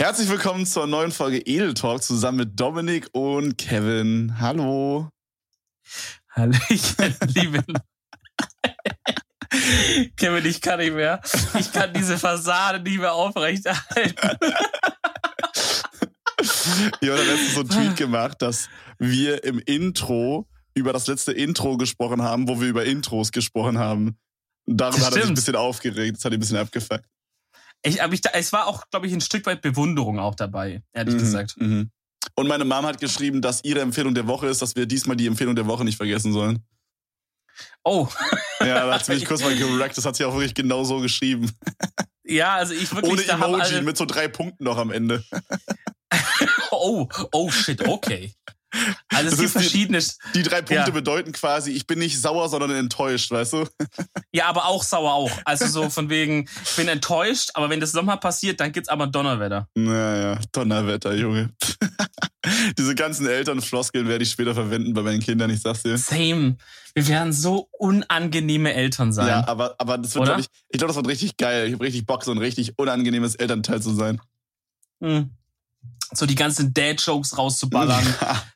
Herzlich willkommen zur neuen Folge Edel Talk zusammen mit Dominik und Kevin. Hallo. Hallo, ich liebe. Kevin, ich kann nicht mehr. Ich kann diese Fassade nicht mehr aufrechterhalten. Ich habe letztens so einen Tweet gemacht, dass wir im Intro über das letzte Intro gesprochen haben, wo wir über Intros gesprochen haben. Darüber hat er sich ein bisschen aufgeregt. Das hat ihn ein bisschen abgefuckt. Ich, aber ich, es war auch, glaube ich, ein Stück weit Bewunderung auch dabei, ehrlich Mhm, gesagt. mhm. Und meine Mom hat geschrieben, dass ihre Empfehlung der Woche ist, dass wir diesmal die Empfehlung der Woche nicht vergessen sollen. Oh, Ja, da hat sie mich kurz mal gerackt. Das hat sie auch wirklich genau so geschrieben. ja, also ich wirklich, Ohne Emoji, alle, mit so drei Punkten noch am Ende. oh, oh shit, okay. Also es gibt ist die- verschiedene, Die drei Punkte Ja. bedeuten quasi, ich bin nicht sauer, sondern enttäuscht, weißt du? ja, aber auch sauer auch. Also so von wegen, ich bin enttäuscht, aber wenn das nochmal passiert, dann gibt's aber Donnerwetter. Naja, Donnerwetter, Junge. Diese ganzen Elternfloskeln werde ich später verwenden bei meinen Kindern, ich sag's dir. Same. Wir werden so unangenehme Eltern sein. Ja, aber, aber das wird, glaube ich, ich glaube, das wird richtig geil. Ich habe richtig Bock, so ein richtig unangenehmes Elternteil zu sein. Hm. So die ganzen Dad-Jokes rauszuballern.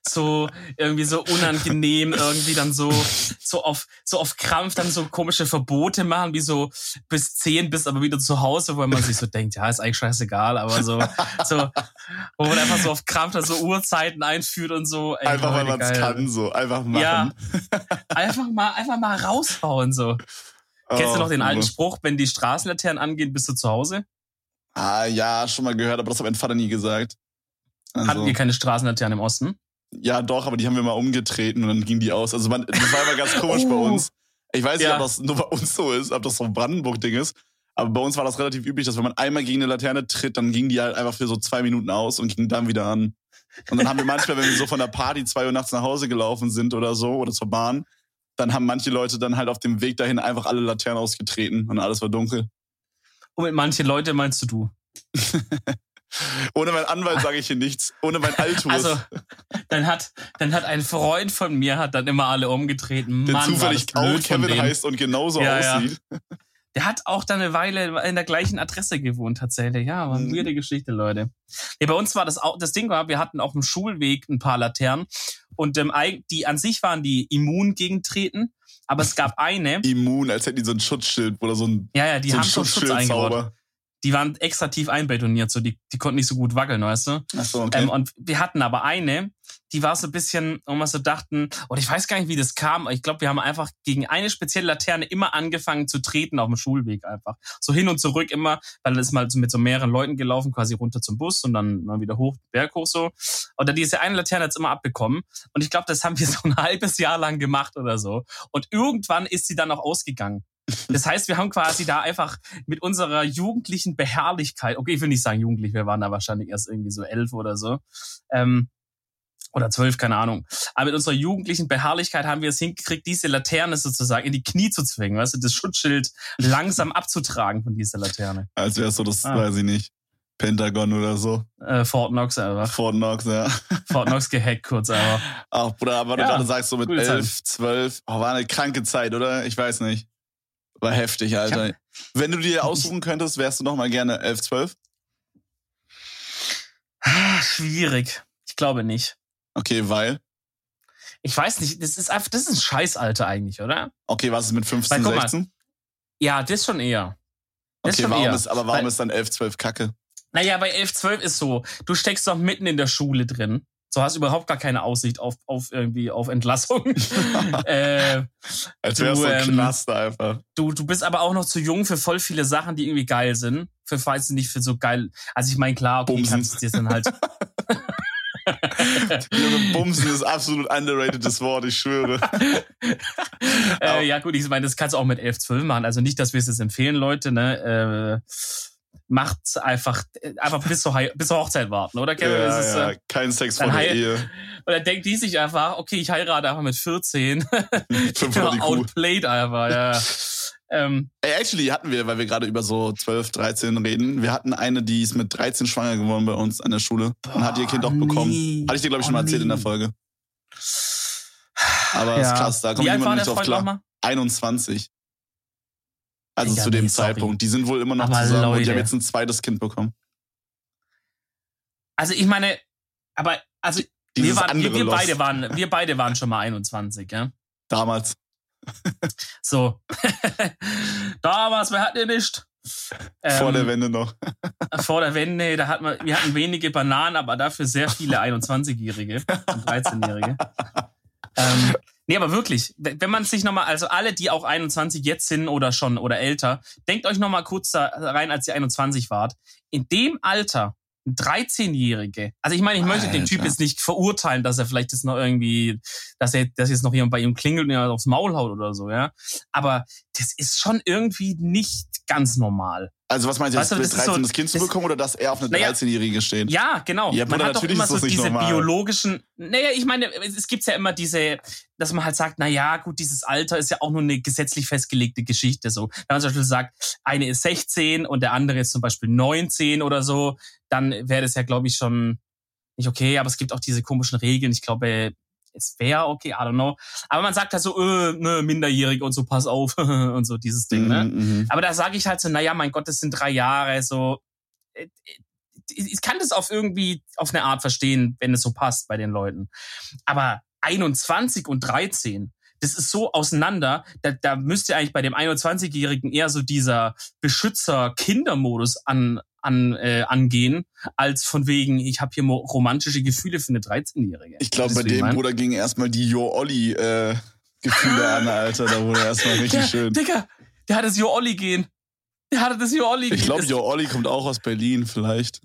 so irgendwie so unangenehm, irgendwie dann so, so auf, so auf Krampf dann so komische Verbote machen, wie so bis zehn bist aber wieder zu Hause, wo man sich so denkt, ja, ist eigentlich scheißegal, aber so, so, wo man einfach so auf Krampf dann so Uhrzeiten einführt und so. Ey, Einfach, weil man es kann, so. Einfach machen. Ja. Einfach mal, einfach mal raushauen, so. Kennst du Oh, noch den alten. Spruch, wenn die Straßenlaternen angehen, bist du zu Hause? Ah, ja, schon mal gehört, aber das hat mein Vater nie gesagt. Also, Hatten wir keine Straßenlaternen im Osten? ja, doch, aber die haben wir mal umgetreten und dann ging die aus. Also man, das war immer ganz komisch bei Oh. uns. Ich weiß nicht, Ja. ob das nur bei uns so ist, ob das so ein Brandenburg-Ding ist. Aber bei uns war das relativ üblich, dass wenn man einmal gegen eine Laterne tritt, dann ging die halt einfach für so zwei Minuten aus und ging dann wieder an. Und dann haben wir manchmal, wenn wir so von der Party zwei Uhr nachts nach Hause gelaufen sind oder so, oder zur Bahn, dann haben manche Leute dann halt auf dem Weg dahin einfach alle Laternen ausgetreten und alles war dunkel. Und mit manchen Leute meinst du du? Ohne meinen Anwalt sage ich hier nichts. Ohne mein Altus. Also, dann hat, dann hat ein Freund von mir hat dann immer alle umgetreten. der Mann, zufällig auch Kevin heißt und genauso Ja, ja. aussieht. Der hat auch dann eine Weile in der gleichen Adresse gewohnt, tatsächlich. Ja, war eine Mhm. weirde Geschichte, Leute. Nee, bei uns war das auch, das Ding war, wir hatten auf dem Schulweg ein paar Laternen und ähm, die an sich waren die immun gegen Treten, aber es gab eine, Immun, als hätten die so ein Schutzschild oder so ein, ja, ja, die so haben schon Schutz eingebaut. Die waren extra tief einbetoniert, so die, die konnten nicht so gut wackeln, weißt du? Achso, okay. Ähm, und wir hatten aber eine, die war so ein bisschen, wo wir so dachten, und ich weiß gar nicht, wie das kam, aber ich glaube, wir haben einfach gegen eine spezielle Laterne immer angefangen zu treten auf dem Schulweg einfach. So hin und zurück immer, weil dann ist mal so mit so mehreren Leuten gelaufen, quasi runter zum Bus und dann mal wieder hoch, Berg hoch so. Und dann diese eine Laterne hat's immer abbekommen. Und ich glaube, das haben wir so ein halbes Jahr lang gemacht oder so. Und irgendwann ist sie dann auch ausgegangen. Das heißt, wir haben quasi da einfach mit unserer jugendlichen Beharrlichkeit, okay, ich will nicht sagen jugendlich, wir waren da wahrscheinlich erst irgendwie so elf oder so, ähm, oder zwölf, keine Ahnung. Aber mit unserer jugendlichen Beharrlichkeit haben wir es hingekriegt, diese Laterne sozusagen in die Knie zu zwingen, weißt du, das Schutzschild langsam abzutragen von dieser Laterne. Als wäre es so, das Ah. weiß ich nicht. Pentagon oder so. Äh, Fort Knox einfach. Fort Knox, ja. Fort Knox gehackt kurz einfach. Ach, Bruder, aber du Ja, gerade sagst, so mit elf, zwölf, oh, war eine kranke Zeit, oder? Ich weiß nicht. War heftig, Alter. Wenn du dir aussuchen könntest, wärst du noch mal gerne elf, zwölf? Ah, Schwierig. Ich glaube nicht. Okay, weil? Ich weiß nicht, das ist einfach, das ist ein Scheißalter eigentlich, oder? Okay, was ist mit 15, Weil, guck mal, 16? Ja, das schon eher. Das Okay, schon warum eher. ist, aber warum Weil- ist dann elf, zwölf Kacke? Naja, bei 11, 12 ist so, du steckst doch mitten in der Schule drin. So hast überhaupt gar keine Aussicht auf, auf irgendwie auf Entlassung. äh, Als Du, wär's so ein ähm, Knast einfach. du, du bist aber auch noch zu jung für voll viele Sachen, die irgendwie geil sind. Für falls nicht für so geil. Also ich meine, klar, okay, kannst du dir dann halt. Bumsen ist absolut underratedes Wort, ich schwöre. Äh, ja, gut, ich meine, das kannst du auch mit 11, 12 machen. Also nicht, dass wir es jetzt empfehlen, Leute, ne? Äh, macht einfach, einfach bis zur, Hei- bis zur Hochzeit warten, oder Kevin? Ja, ist, ja, äh, kein Sex vor der Ehe. Und dann denkt die sich einfach, okay, ich heirate einfach mit 14. Fünf vor die Kuh. Outplayed einfach, ja. ähm, Ey, actually hatten wir, weil wir gerade über so 12, 13 reden, wir hatten eine, die ist mit 13 schwanger geworden bei uns an der Schule und hat ihr Kind auch bekommen. nee. Hatte ich dir, glaube ich, schon Oh, mal erzählt in der nee. Folge. Aber ist krass, da kommt der nicht drauf klar. nochmal? 21. Also Digga, zu dem nee. Zeitpunkt. Die sind wohl immer noch Aber zusammen und die Leute. haben jetzt ein zweites Kind bekommen. Also ich meine, aber also wir, Dieses waren, wir, andere wir Loch. beide waren, wir beide waren schon mal 21, ja. Damals. So. Damals, wer hat ihr nicht? Vor Ähm, der Wende noch. Vor der Wende, da hat man, wir hatten wenige Bananen, aber dafür sehr viele 21-Jährige und 13-Jährige. Ähm, nee, aber wirklich, wenn man sich nochmal, also alle, die auch 21 jetzt sind oder schon oder älter, denkt euch nochmal kurz da rein, als ihr 21 wart. In dem Alter, 13-Jährige, also ich meine, ich möchte den Typ Alter. jetzt nicht verurteilen, dass er vielleicht jetzt noch irgendwie, dass er, dass jetzt noch jemand bei ihm klingelt und er aufs Maul haut oder so, ja. Aber das ist schon irgendwie nicht ganz normal. Also was meinst du, Weißt du, das so- 13 das Kind zu das- bekommen oder dass er auf eine Naja, 13-Jährige steht? Ja, genau. Ja, man hat doch natürlich immer so das diese normal. biologischen. Naja, ich meine, es es gibt ja immer diese, dass man halt sagt, na ja, gut, dieses Alter ist ja auch nur eine gesetzlich festgelegte Geschichte. So, wenn man zum Beispiel sagt, eine ist 16 und der andere ist zum Beispiel 19 oder so, dann wäre das ja, glaube ich, schon nicht okay. Aber es gibt auch diese komischen Regeln. Ich glaube, es wäre okay, I don't know. Aber man sagt halt so, äh, ne, minderjährig und so, pass auf und so dieses Ding, ne? Mhm, mhm. Aber da sage ich halt so, naja, mein Gott, das sind drei Jahre, so. äh, Ich ich kann das auf irgendwie, auf eine Art verstehen, wenn es so passt bei den Leuten. Aber 21 und 13, das ist so auseinander, da, da müsste eigentlich bei dem 21-Jährigen eher so dieser Beschützer-Kindermodus an, an, äh, angehen, als von wegen, ich habe hier romantische Gefühle für eine 13-Jährige. Ich glaube, bei dem mein? Bruder gingen erstmal die Jo Olli äh, Gefühle an, Alter. Da wurde erstmal richtig der, schön. Digga, der hatte das Jo Olli gehen. Der hatte das Jo Olli gehen. Ich glaube, Jo Olli kommt auch aus Berlin, vielleicht.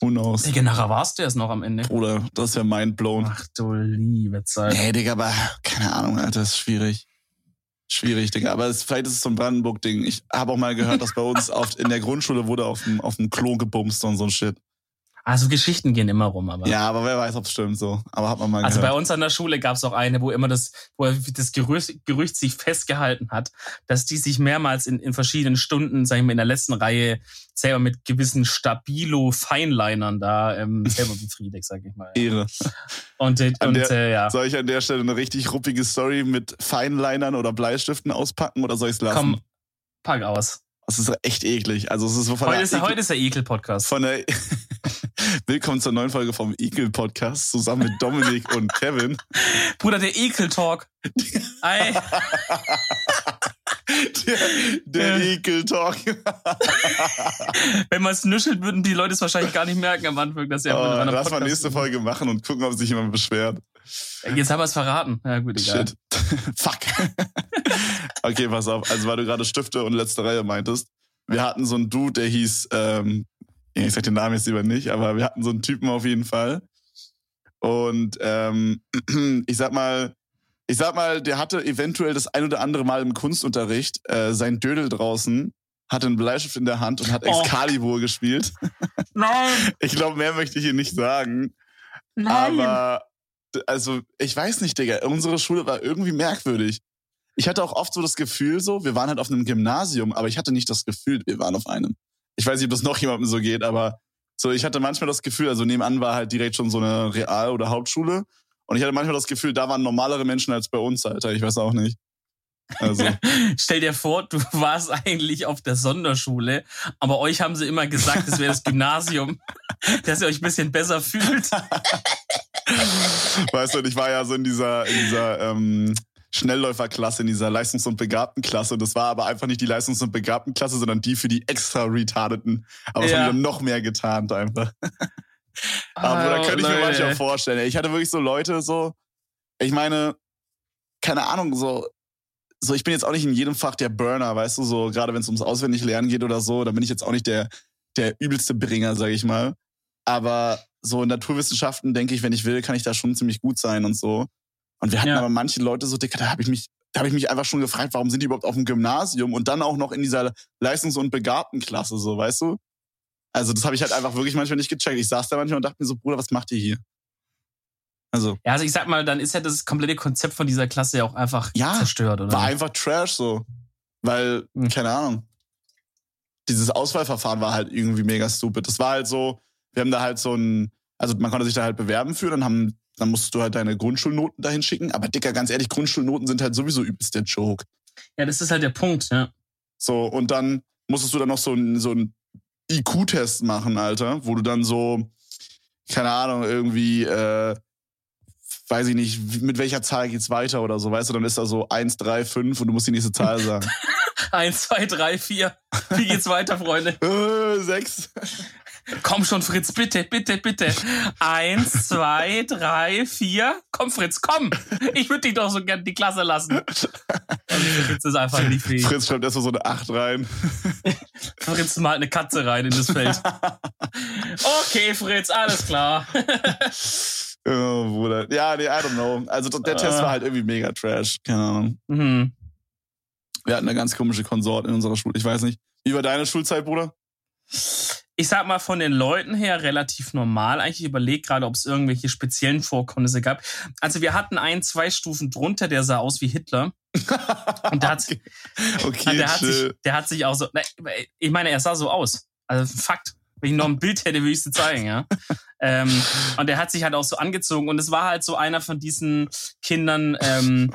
Knows? Digga, nachher warst du erst noch am Ende. Bruder, das ist ja mindblown. Ach du liebe Zeit. Nee, Digga, aber keine Ahnung, Alter, das ist schwierig. Schwierig, Digga. Aber es, vielleicht ist es so ein Brandenburg-Ding. Ich habe auch mal gehört, dass bei uns auf, in der Grundschule wurde auf dem, auf dem Klo gebumst und so ein Shit. Also Geschichten gehen immer rum, aber. Ja, aber wer weiß, ob es stimmt so. Aber hat man mal Also bei gehört. uns an der Schule gab es auch eine, wo immer das, wo das Gerücht, Gerücht sich festgehalten hat, dass die sich mehrmals in, in verschiedenen Stunden, sag ich mal, in der letzten Reihe selber mit gewissen Stabilo-Feinlinern da ähm, selber befriedigt, sag ich mal. Ehre. Und, äh, und der- äh, ja, Soll ich an der Stelle eine richtig ruppige Story mit Feinlinern oder Bleistiften auspacken oder soll ich es lassen? komm, pack aus. Das ist echt eklig. Also es ist so von Heute der, ist, der- heute ist der Ekel-Podcast. von der Willkommen zur neuen Folge vom Ekel Podcast zusammen mit Dominik und Kevin. Bruder, der Ekel-Talk. Ei. Der, der Ja. Ekel Talk. Wenn man es nuschelt, würden die Leute es wahrscheinlich gar nicht merken am Anfang, dass ja Oh, lass mal nächste Folge machen und gucken, ob sich jemand beschwert. Jetzt haben wir es verraten. Ja, gut, egal. Shit. Fuck. okay, pass auf. Also, weil du gerade Stifte und letzte Reihe meintest. Wir hatten so einen Dude, der hieß, ähm, ich sag den Namen jetzt lieber nicht, aber wir hatten so einen Typen auf jeden Fall. Und ähm, ich sag mal, ich sag mal, der hatte eventuell das ein oder andere Mal im Kunstunterricht äh, sein Dödel draußen, hatte einen Bleistift in der Hand und hat Oh. Excalibur gespielt. Nein, Ich glaube, mehr möchte ich hier nicht sagen. nein. Aber, also, ich weiß nicht, Digga. Unsere Schule war irgendwie merkwürdig. Ich hatte auch oft so das Gefühl, so, wir waren halt auf einem Gymnasium, aber ich hatte nicht das Gefühl, wir waren auf einem. Ich weiß nicht, ob das noch jemandem so geht, aber so, ich hatte manchmal das Gefühl, also nebenan war halt direkt schon so eine Real- oder Hauptschule. Und ich hatte manchmal das Gefühl, da waren normalere Menschen als bei uns, Alter. Ich weiß auch nicht. Also, Stell dir vor, du warst eigentlich auf der Sonderschule, aber euch haben sie immer gesagt, es wäre das Gymnasium, dass ihr euch ein bisschen besser fühlt. weißt du, ich war ja so in dieser, in dieser ähm, Schnellläuferklasse, in dieser Leistungs- und Begabtenklasse. Und das war aber einfach nicht die Leistungs- und Begabtenklasse, sondern die für die extra Retardeten. Aber es Ja. haben dann noch mehr getarnt einfach. Aber da Oh, könnte ich mir manchmal vorstellen. Ich hatte wirklich so Leute so, ich meine, keine Ahnung, so, so ich bin jetzt auch nicht in jedem Fach der Burner, weißt du, so gerade wenn es ums Auswendiglernen geht oder so, da bin ich jetzt auch nicht der, der übelste Bringer, sag ich mal. Aber so in Naturwissenschaften denke ich, wenn ich will, kann ich da schon ziemlich gut sein und so. Und wir hatten Ja. aber manche Leute so, Dicker, da habe ich mich, da habe ich mich einfach schon gefragt, warum sind die überhaupt auf dem Gymnasium und dann auch noch in dieser Leistungs- und Begabtenklasse, so, weißt du? Also das habe ich halt einfach wirklich manchmal nicht gecheckt. Ich saß da manchmal und dachte mir so, Bruder, was macht ihr hier? Also, Ja, also ich sag mal, dann ist ja das komplette Konzept von dieser Klasse ja auch einfach Ja, zerstört, oder? war einfach Trash so. Weil, Hm. keine Ahnung. Dieses Auswahlverfahren war halt irgendwie mega stupid. Das war halt so, wir haben da halt so ein, also man konnte sich da halt bewerben für, dann haben, dann musstest du halt deine Grundschulnoten dahin schicken. Aber Dicker, ganz ehrlich, Grundschulnoten sind halt sowieso übelst der Joke. ja, das ist halt der Punkt, ja. So, und dann musstest du dann noch so einen so einen IQ-Test machen, Alter, wo du dann so, keine Ahnung, irgendwie, äh, weiß ich nicht, mit welcher Zahl geht's weiter oder so, weißt du, dann ist da so 1, 3, 5 und du musst die nächste Zahl sagen. 1, 2, 3, 4. Wie geht's weiter, Freunde? Äh, 6. Komm schon, Fritz, bitte, bitte, bitte. Eins, zwei, drei, vier. Komm, Fritz, komm. Ich würde dich doch so gern die Klasse lassen. Fritz ist einfach nicht fähig. Fritz schreibt erstmal so eine 8 rein. Fritz malt eine Katze rein in das Feld. Okay, Fritz, alles klar. Oh, Bruder. Ja, nee, I don't know. Also der Test war halt irgendwie mega trash. Keine Ahnung. Mhm. Wir hatten eine ganz komische Konsort in unserer Schule. Ich weiß nicht. Wie war deine Schulzeit, Bruder? Ich sag mal, von den Leuten her relativ normal. Eigentlich ich überlege gerade, ob es irgendwelche speziellen Vorkommnisse gab. Also wir hatten einen, zwei Stufen drunter, der sah aus wie Hitler. Und der hat, okay, okay der, hat sich, der hat sich auch so. Ich meine, er sah so aus. Also Fakt. Wenn ich noch ein Bild hätte, würde ich es dir zeigen, ja. ähm, und der hat sich halt auch so angezogen. Und es war halt so einer von diesen Kindern, ähm,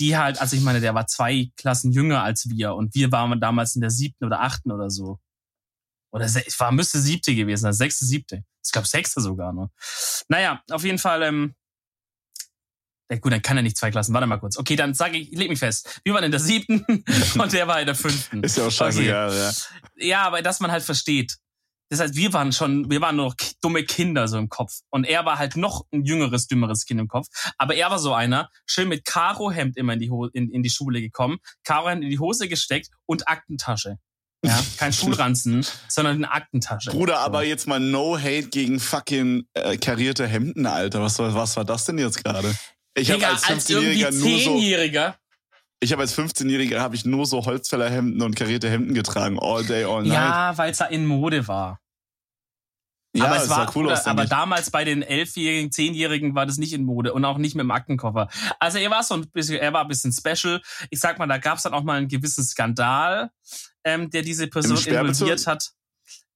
die halt, also ich meine, der war zwei Klassen jünger als wir. Und wir waren damals in der siebten oder achten oder so. Oder es war, müsste siebte gewesen sein, sechste, siebte. Ich glaube, sechste sogar noch. Naja, auf jeden Fall, ähm, ja, gut, dann kann er nicht zwei Klassen. Warte mal kurz. Okay, dann sage ich, leg mich fest. Wir waren in der siebten und der war in der fünften. Ist ja auch scheißegal, okay. ja. Ja, aber dass man halt versteht. Das heißt, wir waren schon, wir waren nur noch dumme Kinder so im Kopf. Und er war halt noch ein jüngeres, dümmeres Kind im Kopf. Aber er war so einer, schön mit Karohemd immer in die, Ho in, in die Schule gekommen, Karohemd in die Hose gesteckt und Aktentasche. Ja, kein Schulranzen, sondern eine Aktentasche. Bruder, aber jetzt mal no hate gegen fucking äh, karierte Hemden, Alter. Was, was war das denn jetzt gerade? Ich habe als 15-Jähriger nur so ich habe als 15-Jähriger habe ich nur so Holzfällerhemden und karierte Hemden getragen, all day, all night. Ja, weil es da in Mode war. Ja, aber es sah war cool oder, aus, aber damit. damals bei den elfjährigen, zehnjährigen war das nicht in Mode und auch nicht mit dem Aktenkoffer. Also er war so ein bisschen, er war ein bisschen special. Ich sag mal, da gab es dann auch mal einen gewissen Skandal, ähm, der diese Person involviert hat.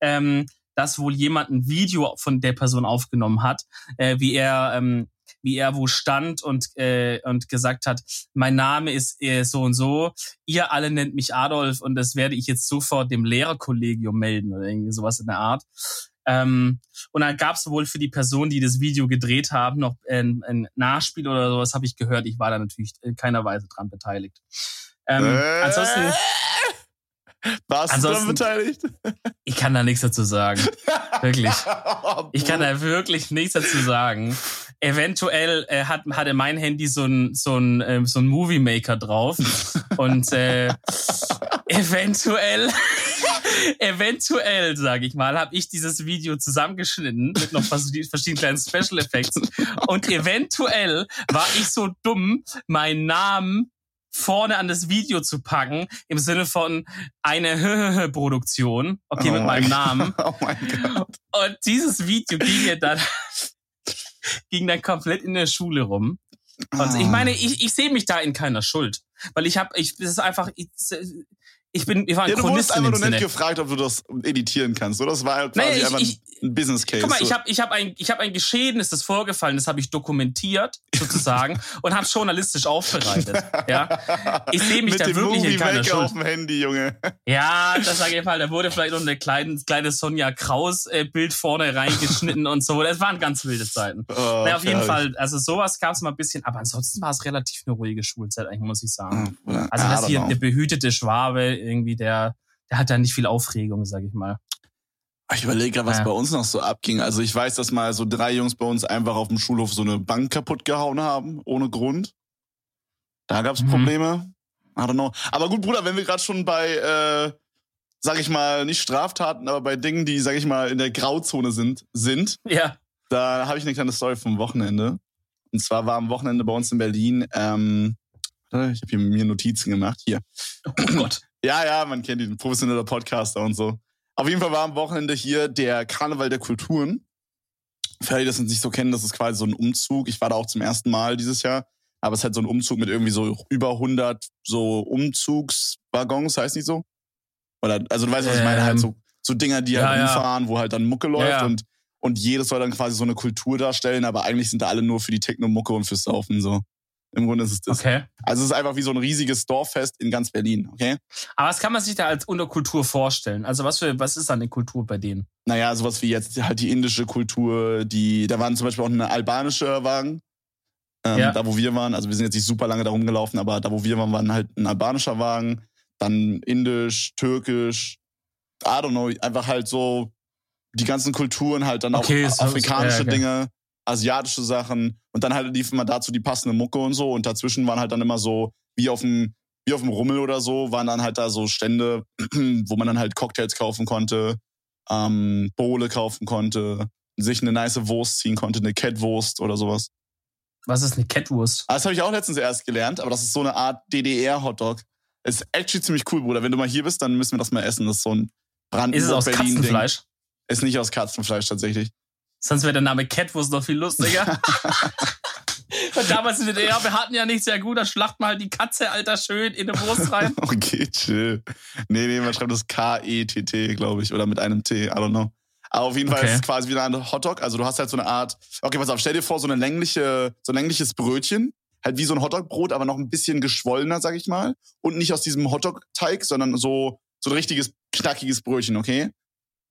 Ähm, dass wohl jemand ein Video von der Person aufgenommen hat, äh, wie er ähm, wie er wo stand und äh, und gesagt hat, mein Name ist äh, so und so, ihr alle nennt mich Adolf und das werde ich jetzt sofort dem Lehrerkollegium melden oder irgendwie sowas in der Art. Ähm, und dann gab es wohl für die Person, die das Video gedreht haben, noch ein, ein Nachspiel oder sowas, habe ich gehört. Ich war da natürlich in keiner Weise dran beteiligt. Ähm, Äh? ansonsten, Warst du ansonsten- daran beteiligt? ich kann da nichts dazu sagen. Wirklich. Ich kann da wirklich nichts dazu sagen. Eventuell äh, hat, hatte mein Handy so ein, so ein, ähm, so ein Movie Maker drauf. Und äh, eventuell, eventuell, sage ich mal, habe ich dieses Video zusammengeschnitten mit noch vers- verschiedenen kleinen Special Effects. Und eventuell war ich so dumm, meinen Namen vorne an das Video zu packen, im Sinne von eine Produktion, okay, Oh mit mein meinem Namen. Oh mein Gott. Und dieses Video ging ja dann, ging dann komplett in der Schule rum. Und ich meine, ich, ich sehe mich da in keiner Schuld. Weil ich habe, ich, das ist einfach, ich, ich bin, ich war ein Ja, du wurdest in einfach nur nicht gefragt, ob du das editieren kannst, oder? Das war halt quasi Naja, ich- einfach ich- ein Business Case. Guck mal, so. ich habe ich hab ein, ich hab ein Geschehen, ist das vorgefallen, das habe ich dokumentiert, sozusagen, und habe journalistisch aufbereitet. Ja, Ich sehe mich Mit da dem wirklich in Movie keiner Maker Schuld. auf dem Handy, Junge. Ja, das sage ich mal, da wurde vielleicht noch eine kleine, kleine Sonja Kraus äh, Bild vorne reingeschnitten und so. Das waren ganz wilde Zeiten. Oh, Na, auf jeden. Fall, also sowas gab es mal ein bisschen, aber ansonsten war es relativ eine ruhige Schulzeit, eigentlich, muss ich sagen. Hm, Also das hier, know. der behütete Schwabe, irgendwie, der, der hat da nicht viel Aufregung, sag ich mal. Ich überlege gerade, was Ja. bei uns noch so abging. Also ich weiß, dass mal so drei Jungs bei uns einfach auf dem Schulhof so eine Bank kaputt gehauen haben, ohne Grund. Da gab's Mhm. Probleme. I don't know. Aber gut, Bruder, wenn wir gerade schon bei, äh, sag ich mal, nicht Straftaten, aber bei Dingen, die, sag ich mal, in der Grauzone sind, sind, Ja. da habe ich eine kleine Story vom Wochenende. Und zwar war am Wochenende bei uns in Berlin, ähm, ich habe hier mir Notizen gemacht, hier. Oh Gott. Ja, ja, man kennt ihn, professioneller Podcaster und so. Auf jeden Fall war am Wochenende hier der Karneval der Kulturen. Für alle, die das nicht so kennen, das ist quasi so ein Umzug. Ich war da auch zum ersten Mal dieses Jahr. Aber es ist halt so ein Umzug mit irgendwie so über 100 so Umzugswaggons, heißt nicht so? Oder, also du weißt, was ich meine, Ähm, halt so, so Dinger, die ja, halt ja. umfahren, wo halt dann Mucke läuft Ja, ja. und und jedes soll dann quasi so eine Kultur darstellen, aber eigentlich sind da alle nur für die Techno-Mucke und fürs Saufen so. Im Grunde ist es das. Okay. Also es ist einfach wie so ein riesiges Dorffest in ganz Berlin, okay? Aber was kann man sich da als Unterkultur vorstellen? Also was für, was ist da eine Kultur bei denen? Naja, sowas wie jetzt halt die indische Kultur, die, da waren zum Beispiel auch eine albanische Wagen. Ähm, Ja. Da, wo wir waren, also wir sind jetzt nicht super lange da rumgelaufen, aber da, wo wir waren, waren halt ein albanischer Wagen, dann indisch, türkisch, I don't know, einfach halt so die ganzen Kulturen halt dann Okay, auch afrikanische ja, okay. Dinge, asiatische Sachen und dann halt lief immer dazu die passende Mucke und so und dazwischen waren halt dann immer so wie auf dem wie auf dem Rummel oder so waren dann halt da so Stände, wo man dann halt Cocktails kaufen konnte, ähm, Bowle kaufen konnte, sich eine nice Wurst ziehen konnte, eine Catwurst oder sowas. Was ist eine Catwurst? Ah, Das habe ich auch letztens erst gelernt, aber das ist so eine Art DDR-Hotdog. Ist actually ziemlich cool, Bruder. Wenn du mal hier bist, dann müssen wir das mal essen. Das ist so ein Brandenburg Ist es aus Katzenfleisch? Ist nicht aus Katzenfleisch tatsächlich. Sonst wäre der Name Catwurst noch viel lustiger. Und damals in der DDR, wir hatten ja nichts sehr gut, da schlachten wir halt die Katze, Alter, schön in eine Wurst rein. Okay, chill. Nee, nee, man schreibt das K-E-T-T, glaube ich, oder mit einem T, I don't know. Aber auf jeden Fall Okay. ist es quasi wieder ein Hotdog. Also du hast halt so eine Art, okay, pass auf, stell dir vor, so eine längliche, so ein längliches Brötchen, halt wie so ein Hotdogbrot, aber noch ein bisschen geschwollener, sag ich mal. Und nicht aus diesem Hotdog-Teig, sondern so, so ein richtiges, knackiges Brötchen, okay?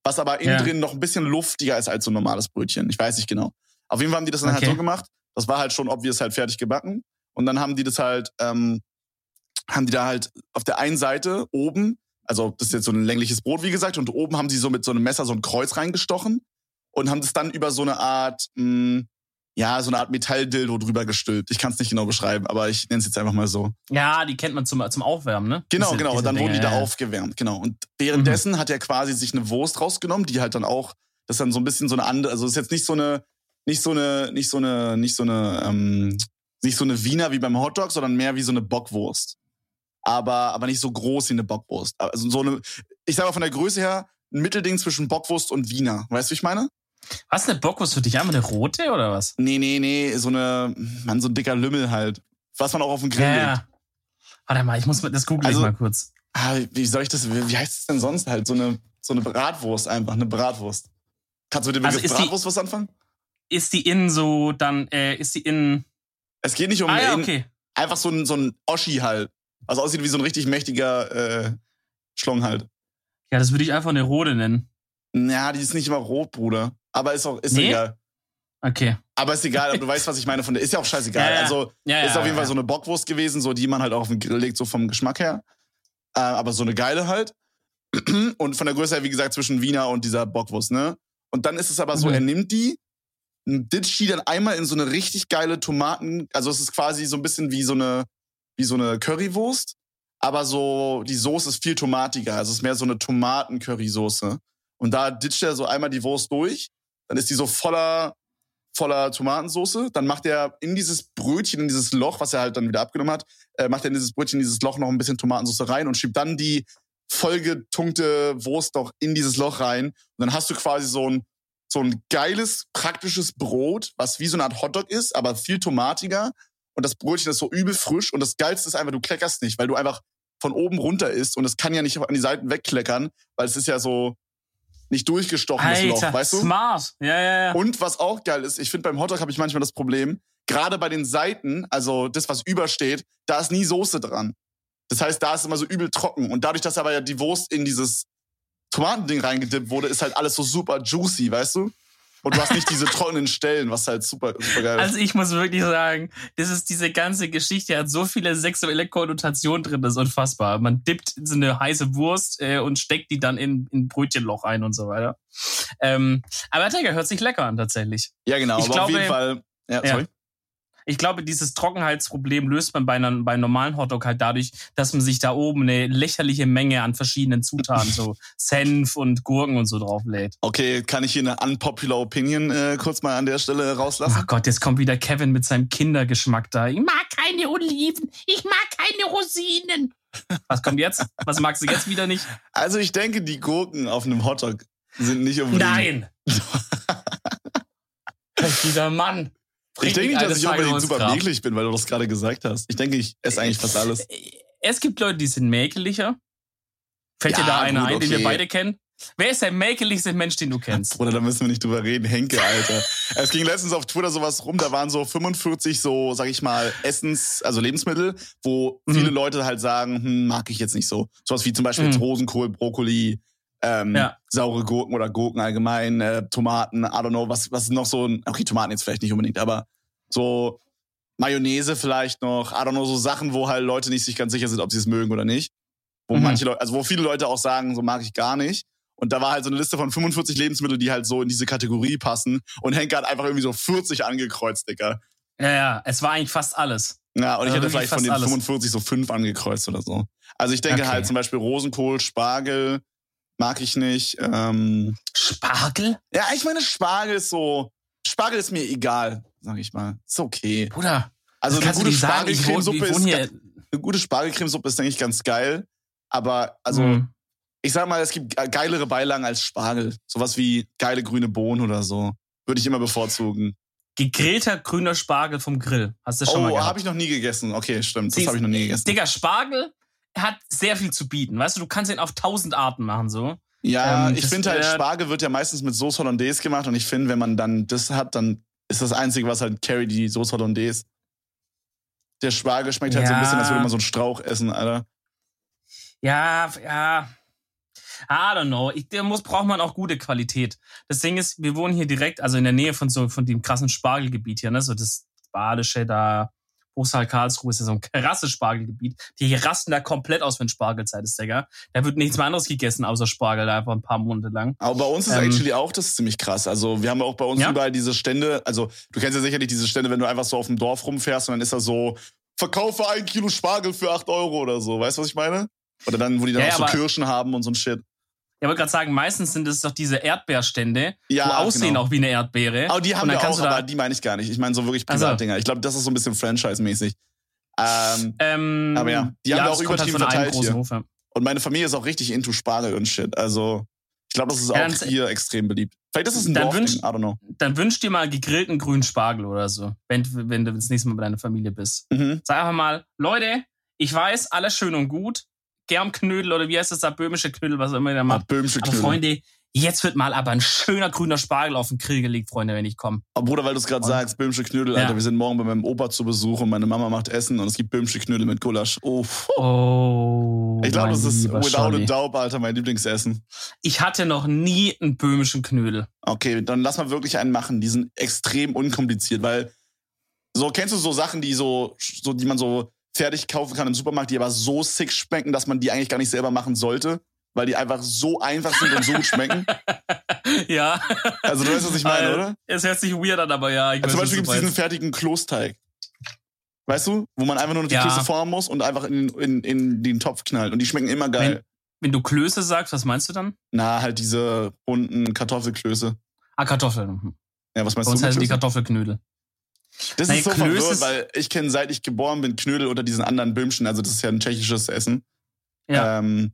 Was aber innen Ja. drin noch ein bisschen luftiger ist als so ein normales Brötchen. Ich weiß nicht genau. Auf jeden Fall haben die das dann halt Okay. so gemacht. Das war halt schon obvious halt fertig gebacken. Und dann haben die das halt, ähm, haben die da halt auf der einen Seite oben, also das ist jetzt so ein längliches Brot, wie gesagt, und oben haben sie so mit so einem Messer so ein Kreuz reingestochen und haben das dann über so eine Art, mh, ja, so eine Art Metalldildo drüber gestülpt. Ich kann es nicht genau beschreiben, aber ich nenne es jetzt einfach mal so. Ja, die kennt man zum, zum Aufwärmen, ne? Genau, Diese- genau. Und dann Dinge, wurden die da ja, ja. aufgewärmt, genau. Und währenddessen hat er quasi sich eine Wurst rausgenommen, die halt dann auch, das ist dann so ein bisschen so eine andere, also ist jetzt nicht so eine, nicht so eine, nicht so eine, nicht so eine, ähm, nicht so eine Wiener wie beim Hotdog, sondern mehr wie so eine Bockwurst. Aber, aber nicht so groß wie eine Bockwurst. Also so eine, ich sag mal von der Größe her, ein Mittelding zwischen Bockwurst und Wiener. Weißt du, wie ich meine? Was, eine Bockwurst für dich? Einfach eine rote oder was? Nee, nee, nee, so eine, man, so ein dicker Lümmel halt. Was man auch auf dem Grill Ja, legt. ja. Warte mal, ich muss das google Also- mal kurz. Ah, wie soll ich das, wie wie heißt es denn sonst halt? So eine, so eine Bratwurst einfach, eine Bratwurst. Kannst du mit dem Also Begriff ist die- Bratwurst was anfangen? Ist die innen so, dann, äh, ist die innen. Es geht nicht um Ah ja, in- okay. einfach so ein, so ein Oschi halt. Also aussieht wie so ein richtig mächtiger äh, Schlong halt. Ja, das würde ich einfach eine rote nennen. Ja, die ist nicht immer rot, Bruder. Aber ist auch, ist Nee? egal. Okay. Aber ist egal, aber du weißt, was ich meine von der. Ist ja auch scheißegal. Ja, ja. Also Ja, ist auf jeden. Fall so eine Bockwurst gewesen, so die man halt auch auf den Grill legt, so vom Geschmack her. Äh, aber so eine geile halt. Und von der Größe her, wie gesagt, zwischen Wiener und dieser Bockwurst, ne? Und dann ist es aber so, Mhm. er nimmt die, ditcht die dann einmal in so eine richtig geile Tomaten, also es ist quasi so ein bisschen wie so eine, wie so eine Currywurst, aber so, die Soße ist viel tomatiger, also es ist mehr so eine Tomaten-Currysoße. Und da ditcht er so einmal die Wurst durch, dann ist die so voller, voller Tomatensoße. Dann macht er in dieses Brötchen, in dieses Loch, was er halt dann wieder abgenommen hat, äh, macht er in dieses Brötchen, in dieses Loch noch ein bisschen Tomatensauce rein und schiebt dann die vollgetunkte Wurst noch in dieses Loch rein. Und dann hast du quasi so ein, so ein geiles, praktisches Brot, was wie so eine Art Hotdog ist, aber viel tomatiger. Und das Brötchen ist so übel frisch. Und das Geilste ist einfach, du kleckerst nicht, weil du einfach von oben runter isst und es kann ja nicht an die Seiten wegkleckern, weil es ist ja so nicht durchgestochen, das Loch, Alter, weißt du? smart. Ja, ja, ja. Und was auch geil ist, ich finde beim Hotdog habe ich manchmal das Problem, gerade bei den Seiten, also das, was übersteht, da ist nie Soße dran. Das heißt, da ist immer so übel trocken. Und dadurch, dass aber ja die Wurst in dieses Tomatending reingedippt wurde, ist halt alles so super juicy, weißt du? Und du hast nicht diese trockenen Stellen, was halt super, super geil ist. Also ich muss wirklich sagen, das ist diese ganze Geschichte hat so viele sexuelle Konnotationen drin, das ist unfassbar. Man dippt so eine heiße Wurst äh, und steckt die dann in in ein Brötchenloch ein und so weiter. Ähm, aber Digga, hört sich lecker an tatsächlich. ja, genau. ich aber glaube- auf jeden Fall. Ja, Ja. Ich glaube, dieses Trockenheitsproblem löst man bei, einer, bei einem normalen Hotdog halt dadurch, dass man sich da oben eine lächerliche Menge an verschiedenen Zutaten, so Senf und Gurken und so drauflädt. Okay, kann ich hier eine unpopular Opinion äh, kurz mal an der Stelle rauslassen? Ach Gott, jetzt kommt wieder Kevin mit seinem Kindergeschmack da. Ich mag keine Oliven, ich mag keine Rosinen. Was kommt jetzt? Was magst du jetzt wieder nicht? Also ich denke, die Gurken auf einem Hotdog sind nicht unbedingt. Nein! Dieser Mann. Ich denke nicht, dass ich unbedingt super Vergewaltigungsgrab. eklig bin, weil du das gerade gesagt hast. Ich denke, ich esse eigentlich fast alles. Es gibt Leute, die sind mäkeliger. Fällt dir Ja, da einer gut, ein, den wir okay. beide kennen? Wer ist der mäkeligste Mensch, den du kennst? Bruder, da müssen wir nicht drüber reden. Henke, Alter. es ging letztens auf Twitter sowas rum, da waren so 45 so, sag ich mal, Essens-, also Lebensmittel, wo Mhm. viele Leute halt sagen, hm, mag ich jetzt nicht so. Sowas wie zum Beispiel Mhm. Rosenkohl, Brokkoli, ähm, Ja. saure Gurken oder Gurken allgemein, äh, Tomaten, I don't know, was, was ist noch so ein, okay, Tomaten jetzt vielleicht nicht unbedingt, aber so Mayonnaise vielleicht noch, I don't know, so Sachen, wo halt Leute nicht sich ganz sicher sind, ob sie es mögen oder nicht. Wo Mhm. manche Leute, also wo viele Leute auch sagen, so mag ich gar nicht. Und da war halt so eine Liste von 45 Lebensmitteln, die halt so in diese Kategorie passen. Und Henke hat einfach irgendwie so 40 angekreuzt, Digga. Ja, ja, es war eigentlich fast alles. Ja, und ich Ja, hätte vielleicht von den alles. 45 so fünf angekreuzt oder so. Also ich denke Okay. halt zum Beispiel Rosenkohl, Spargel mag ich nicht. Ähm, Spargel? ja, ich meine, Spargel ist so, Spargel ist mir egal, sag ich mal. Ist okay. Bruder, Also eine gute Spargelcremesuppe ist, eine gute Spargelcremesuppe ist, denke ich, ganz geil. Aber also, Hm. ich sag mal, es gibt ge- geilere Beilagen als Spargel. Sowas wie geile grüne Bohnen oder so. Würde ich immer bevorzugen. Gegrillter grüner Spargel vom Grill. Hast du schon mal Oh, gehabt? habe ich noch nie gegessen. Okay, stimmt. Das habe ich noch nie gegessen. Digga, Spargel hat sehr viel zu bieten. Weißt du, du kannst ihn auf tausend Arten machen, so. Ja, Ähm, ich finde halt, Spargel wird ja meistens mit Sauce Hollandaise gemacht und ich finde, wenn man dann das hat, dann ist das Einzige, was halt carry die Sauce Hollandaise. Der Spargel schmeckt halt so ein Ja. bisschen, als würde man so einen Strauch essen, Alter. Ja, ja. I don't know. Ich, der muss, braucht man auch gute Qualität. Das Ding ist, wir wohnen hier direkt, also in der Nähe von so, von dem krassen Spargelgebiet hier, ne, so das Badische da, Bruchsal Karlsruhe ist ja so ein krasses Spargelgebiet. Die rasten da komplett aus, wenn Spargelzeit ist, Digga. Da wird nichts mehr anderes gegessen, außer Spargel, da einfach ein paar Monate lang. Aber bei uns ist Ähm. actually auch das ziemlich krass. Also wir haben auch bei uns Ja? überall diese Stände. Also du kennst ja sicherlich diese Stände, wenn du einfach so auf dem Dorf rumfährst und dann ist da so, verkaufe ein Kilo Spargel für 8 Euro oder so. Weißt du, was ich meine? Oder dann, wo die dann Ja, auch so Kirschen haben und so ein Shit. Ich wollte gerade sagen, meistens sind es doch diese Erdbeerstände, Ja, wo aussehen genau. auch wie eine Erdbeere. Aber die haben wir auch, aber die meine ich gar nicht. Ich meine so wirklich. Privatdinger. Ich glaube, das ist so ein bisschen Franchise-mäßig. Ähm, Ähm, Aber ja, die haben wir auch halt übertrieben einem verteilt hier. Hof, ja. und meine Familie ist auch richtig into Spargel und Shit. Also ich glaube, das ist Ja, auch dann- hier extrem beliebt. Vielleicht ist es ein Dann wünsch- I don't know. Dann wünsch dir mal gegrillten grünen Spargel oder so, wenn, wenn du das nächste Mal bei deiner Familie bist. Mhm. Sag einfach mal, Leute, ich weiß, alles schön und gut. Germknödel oder wie heißt das da, böhmische Knödel, was immer der Ah, macht. Böhmische Aber Knödel. Freunde, jetzt wird mal aber ein schöner grüner Spargel auf den Grill gelegt, Freunde, wenn ich komme. Aber Bruder, weil du es gerade sagst, Böhmische Knödel, Ja. Alter, wir sind morgen bei meinem Opa zu Besuch und meine Mama macht Essen und es gibt Böhmische Knödel mit Gulasch. Oh, Oh. ich glaube, das ist without a doubt, Alter, mein Lieblingsessen. Ich hatte noch nie einen böhmischen Knödel. Okay, dann lass mal wirklich einen machen. Die sind extrem unkompliziert, weil so kennst du so Sachen, die so, so die man so fertig kaufen kann im Supermarkt, die aber so sick schmecken, dass man die eigentlich gar nicht selber machen sollte, weil die einfach so einfach sind und so gut schmecken. ja. Also du weißt, was ich meine, Äh, oder? Es hört sich weird an, aber ja. Ich Also zum Beispiel gibt es diesen fertigen Klosteig. Weißt du? Wo man einfach nur noch die Ja. Klöße formen muss und einfach in, in, in den Topf knallt. Und die schmecken immer geil. Wenn du Klöße sagst, was meinst du dann? Na, halt diese bunten Kartoffelklöße. Ah, Kartoffeln. Ja, was Bei meinst uns du? mit heißen die? Kartoffelknödel. Das Nein, ist so Klöße verwirrt, ist- weil ich kenne, seit ich geboren bin, Knödel unter diesen anderen Böhmchen. Also das ist ja ein tschechisches Essen. Ja. Ähm,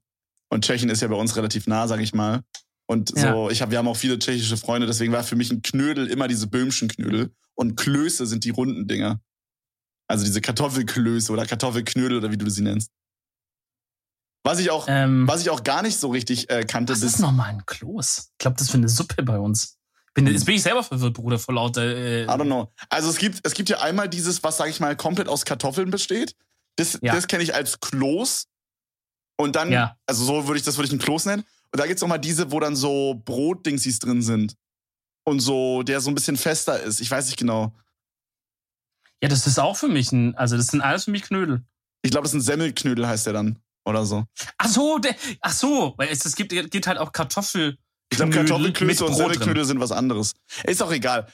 und Tschechien ist ja bei uns relativ nah, sag ich mal. Und so, ich hab, wir haben auch viele tschechische Freunde, deswegen war für mich ein Knödel immer diese Böhmschen Knödel. Und Klöße sind die runden Dinger. Also diese Kartoffelklöße oder Kartoffelknödel oder wie du sie nennst. Was ich auch, Ähm, was ich auch gar nicht so richtig äh, kannte, was bis, ist nochmal ein Kloß? Ich glaube, das ist für eine Suppe bei uns. Bin, jetzt bin ich selber verwirrt, Bruder, vor lauter. Äh, I don't know. Also es gibt, es gibt ja einmal dieses, was sag ich mal, komplett aus Kartoffeln besteht. Das, Ja. das kenne ich als Kloß. Und dann, Ja. also so würde ich, das würde ich ein Kloß nennen. Und da gibt's auch mal diese, wo dann so Brotdingsies drin sind. Und so, der so ein bisschen fester ist. Ich weiß nicht genau. ja, das ist auch für mich ein. Also, das sind alles für mich Knödel. Ich glaube, das ist ein Semmelknödel, heißt der dann. Oder so. Ach so, der, ach so, weil es, es gibt, gibt halt auch Kartoffel. Ich glaube, Kartoffelklöße und. Semmelknödel sind was anderes. Ist auch egal.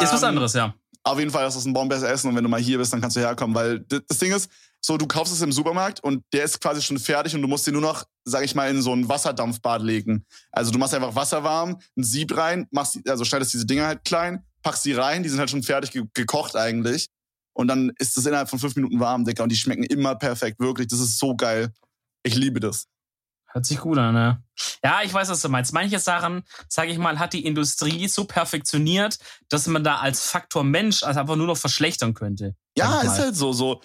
Ist was Ähm, anderes, ja. Auf jeden Fall ist das ein Bombeers Essen und wenn du mal hier bist, dann kannst du herkommen, weil das Ding ist, so du kaufst es im Supermarkt und der ist quasi schon fertig und du musst den nur noch, sag ich mal, in so ein Wasserdampfbad legen. Also du machst einfach Wasser warm, ein Sieb rein, machst, also schneidest diese Dinger halt klein, packst die rein, die sind halt schon fertig ge gekocht eigentlich. Und dann ist es innerhalb von fünf Minuten warm, Dicker, und die schmecken immer perfekt, wirklich. Das ist so geil. Ich liebe das. Hört sich gut an, ne? Ja, ich weiß, was du meinst. Manche Sachen, sage ich mal, hat die Industrie so perfektioniert, dass man da als Faktor Mensch also einfach nur noch verschlechtern könnte. Ja, ist halt so, so.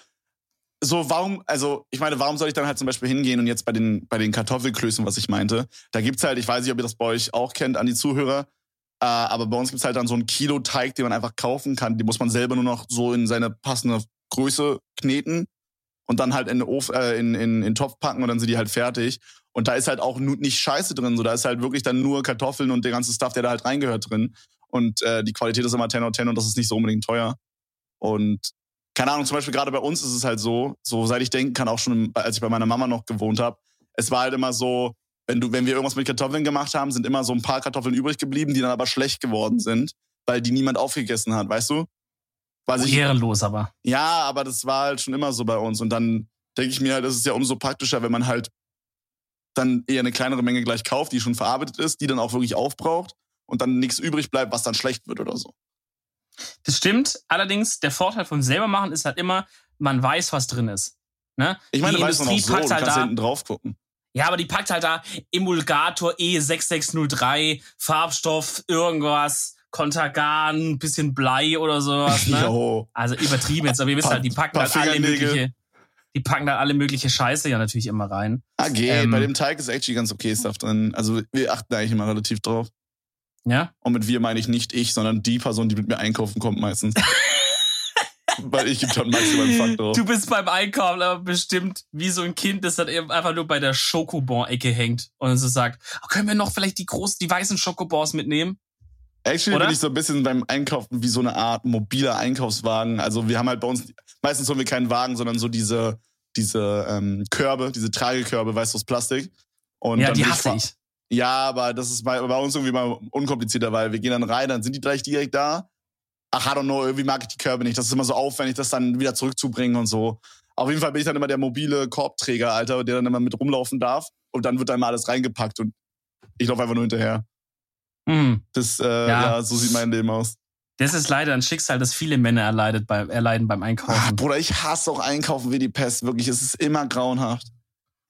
so, warum, also ich meine, warum soll ich dann halt zum Beispiel hingehen und jetzt bei den, bei den Kartoffelklößen, was ich meinte, da gibt's halt, ich weiß nicht, ob ihr das bei euch auch kennt, an die Zuhörer, äh, aber bei uns gibt's halt dann so ein Kilo Teig, den man einfach kaufen kann. Die muss man selber nur noch so in seine passende Größe kneten und dann halt in den, Ofen, äh, in, in, in den Topf packen und dann sind die halt fertig. Und da ist halt auch nicht Scheiße drin, so da ist halt wirklich dann nur Kartoffeln und der ganze Stuff, der da halt reingehört drin. Und äh, die Qualität ist immer 10 out 10 und das ist nicht so unbedingt teuer. Und keine Ahnung, zum Beispiel gerade bei uns ist es halt so, so seit ich denken kann, auch schon als ich bei meiner Mama noch gewohnt habe, es war halt immer so, wenn du, wenn wir irgendwas mit Kartoffeln gemacht haben, sind immer so ein paar Kartoffeln übrig geblieben, die dann aber schlecht geworden sind, weil die niemand aufgegessen hat, weißt du? Weil ich, Ehrenlos aber. ja, aber das war halt schon immer so bei uns. Und dann denke ich mir halt, das ist ja umso praktischer, wenn man halt dann eher eine kleinere Menge gleich kauft, die schon verarbeitet ist, die dann auch wirklich aufbraucht und dann nichts übrig bleibt, was dann schlecht wird oder so. Das stimmt. Allerdings, der Vorteil vom selbermachen ist halt immer, man weiß, was drin ist. Ne? Ich meine, Die du weißt man auch so, du packt kannst halt da- hinten drauf gucken. Ja, aber die packt halt da Emulgator E6603, Farbstoff, irgendwas, Kontergan, bisschen Blei oder sowas. Ne? Jo. Also übertrieben jetzt, aber ihr wisst halt, die packen halt alle mögliche, die packen da alle mögliche Scheiße ja natürlich immer rein. Ah, geht. Ähm, Bei dem Teig ist actually ganz okay Stuff drin. Also wir achten eigentlich immer relativ drauf. Ja? Und mit wir meine ich nicht ich, sondern die Person, die mit mir einkaufen kommt meistens. Weil ich gebe dann maximal Fuck drauf. Du bist beim Einkaufen aber bestimmt wie so ein Kind, das dann eben einfach nur bei der Schokobon-Ecke hängt und so sagt, oh, können wir noch vielleicht die großen, die weißen Schokobons mitnehmen? Actually Oder? bin ich so ein bisschen beim Einkaufen wie so eine Art mobiler Einkaufswagen. Also wir haben halt bei uns, meistens holen wir keinen Wagen, sondern so diese, diese ähm, Körbe, diese Tragekörbe, weißt du, aus Plastik. Und ja, dann die hasse ich. Ja, aber das ist bei, bei uns irgendwie mal unkomplizierter, weil wir gehen dann rein, dann sind die gleich direkt da. Ach, I don't know, irgendwie mag ich die Körbe nicht. Das ist immer so aufwendig, das dann wieder zurückzubringen und so. Auf jeden Fall bin ich dann immer der mobile Korbträger, Alter, der dann immer mit rumlaufen darf. Und dann wird da immer alles reingepackt und ich laufe einfach nur hinterher. Hm. Das, äh, Ja. ja. so sieht mein Leben aus. Das ist leider ein Schicksal, das viele Männer erleidet bei, erleiden beim Ach, Einkaufen. Bruder, ich hasse auch Einkaufen wie die Pest. Wirklich, es ist immer grauenhaft.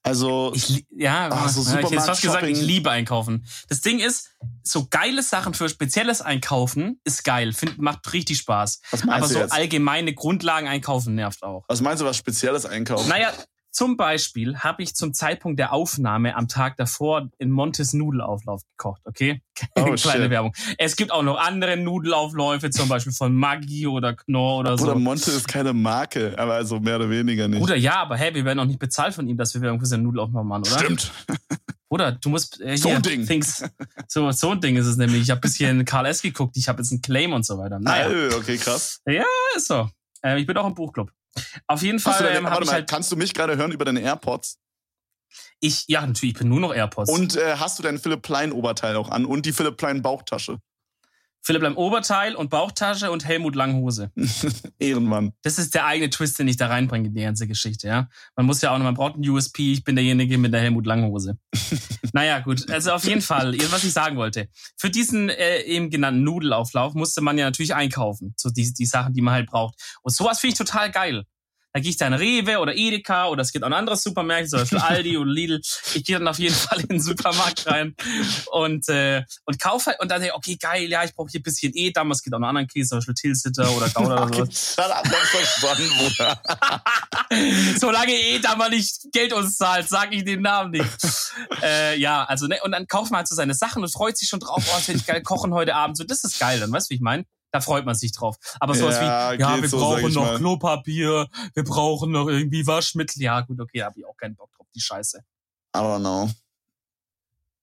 Also, Ich, ja, Ah, so ja, ich hätte fast gesagt, ich liebe Einkaufen. Das Ding ist, so geile Sachen für spezielles Einkaufen ist geil, find, macht richtig Spaß. was Aber meinst so du jetzt? allgemeine Grundlagen einkaufen nervt auch. Was meinst du, was Spezielles einkaufen? Naja, zum Beispiel habe ich zum Zeitpunkt der Aufnahme am Tag davor in Montes Nudelauflauf gekocht, okay? Oh, Kleine shit. Werbung. Es gibt auch noch andere Nudelaufläufe, zum Beispiel von Maggi oder Knorr oder Bruder, so. Monte ist keine Marke, aber also mehr oder weniger nicht. Bruder, ja, aber hey, wir werden auch nicht bezahlt von ihm, dass wir Werbung für seinen Nudelauflauf machen, oder? Stimmt. Oder du musst äh, So hier, ein Ding. Things, so so ein Ding ist es nämlich. Ich habe bisschen Karl S geguckt, ich habe jetzt einen Claim und so weiter. Naja, Naja. Okay, krass. ist so. Äh, ich bin auch im Buchclub. Auf jeden Fall deine, ähm, warte mal, halt kannst du mich gerade hören über deine AirPods? ich ja natürlich, ich bin nur noch AirPods. Und äh, hast du dein Philipp Plein Oberteil auch an und die Philipp Plein Bauchtasche? Philipp Lamm Oberteil und Bauchtasche und Helmut Langhose. Ehrenmann. Das ist der eigene Twist, den ich da reinbringe in die ganze Geschichte, ja. Man muss ja auch noch, man braucht einen USP, ich bin derjenige mit der Helmut Langhose. naja, gut. Also auf jeden Fall, was ich sagen wollte. Für diesen äh, eben genannten Nudelauflauf musste man ja natürlich einkaufen. So die, die Sachen, die man halt braucht. Und sowas finde ich total geil. Da gehe ich dann Rewe oder Edeka oder es gibt auch ein anderes Supermärkte, zum Beispiel Aldi oder Lidl. Ich gehe dann auf jeden Fall in den Supermarkt rein und, äh, und kaufe halt, und dann denke ich, okay, geil, ja, ich brauche hier ein bisschen Edam, es gibt auch noch anderen Käse, zum Beispiel Tilsiter oder Gouda oder das verstanden, Bruder. Solange Edam mal nicht Geld uns zahlt, sage ich den Namen nicht. äh, ja, also, ne, und dann kauft man halt so seine Sachen und freut sich schon drauf, oh, das werde ich geil kochen heute Abend. So, das ist geil, dann weißt du, wie ich meine? Da freut man sich drauf. Aber sowas Ja, wie, ja, wir so, brauchen noch mal. Klopapier, wir brauchen noch irgendwie Waschmittel. Ja, gut, okay, habe ich auch keinen Bock drauf, die Scheiße. I don't know.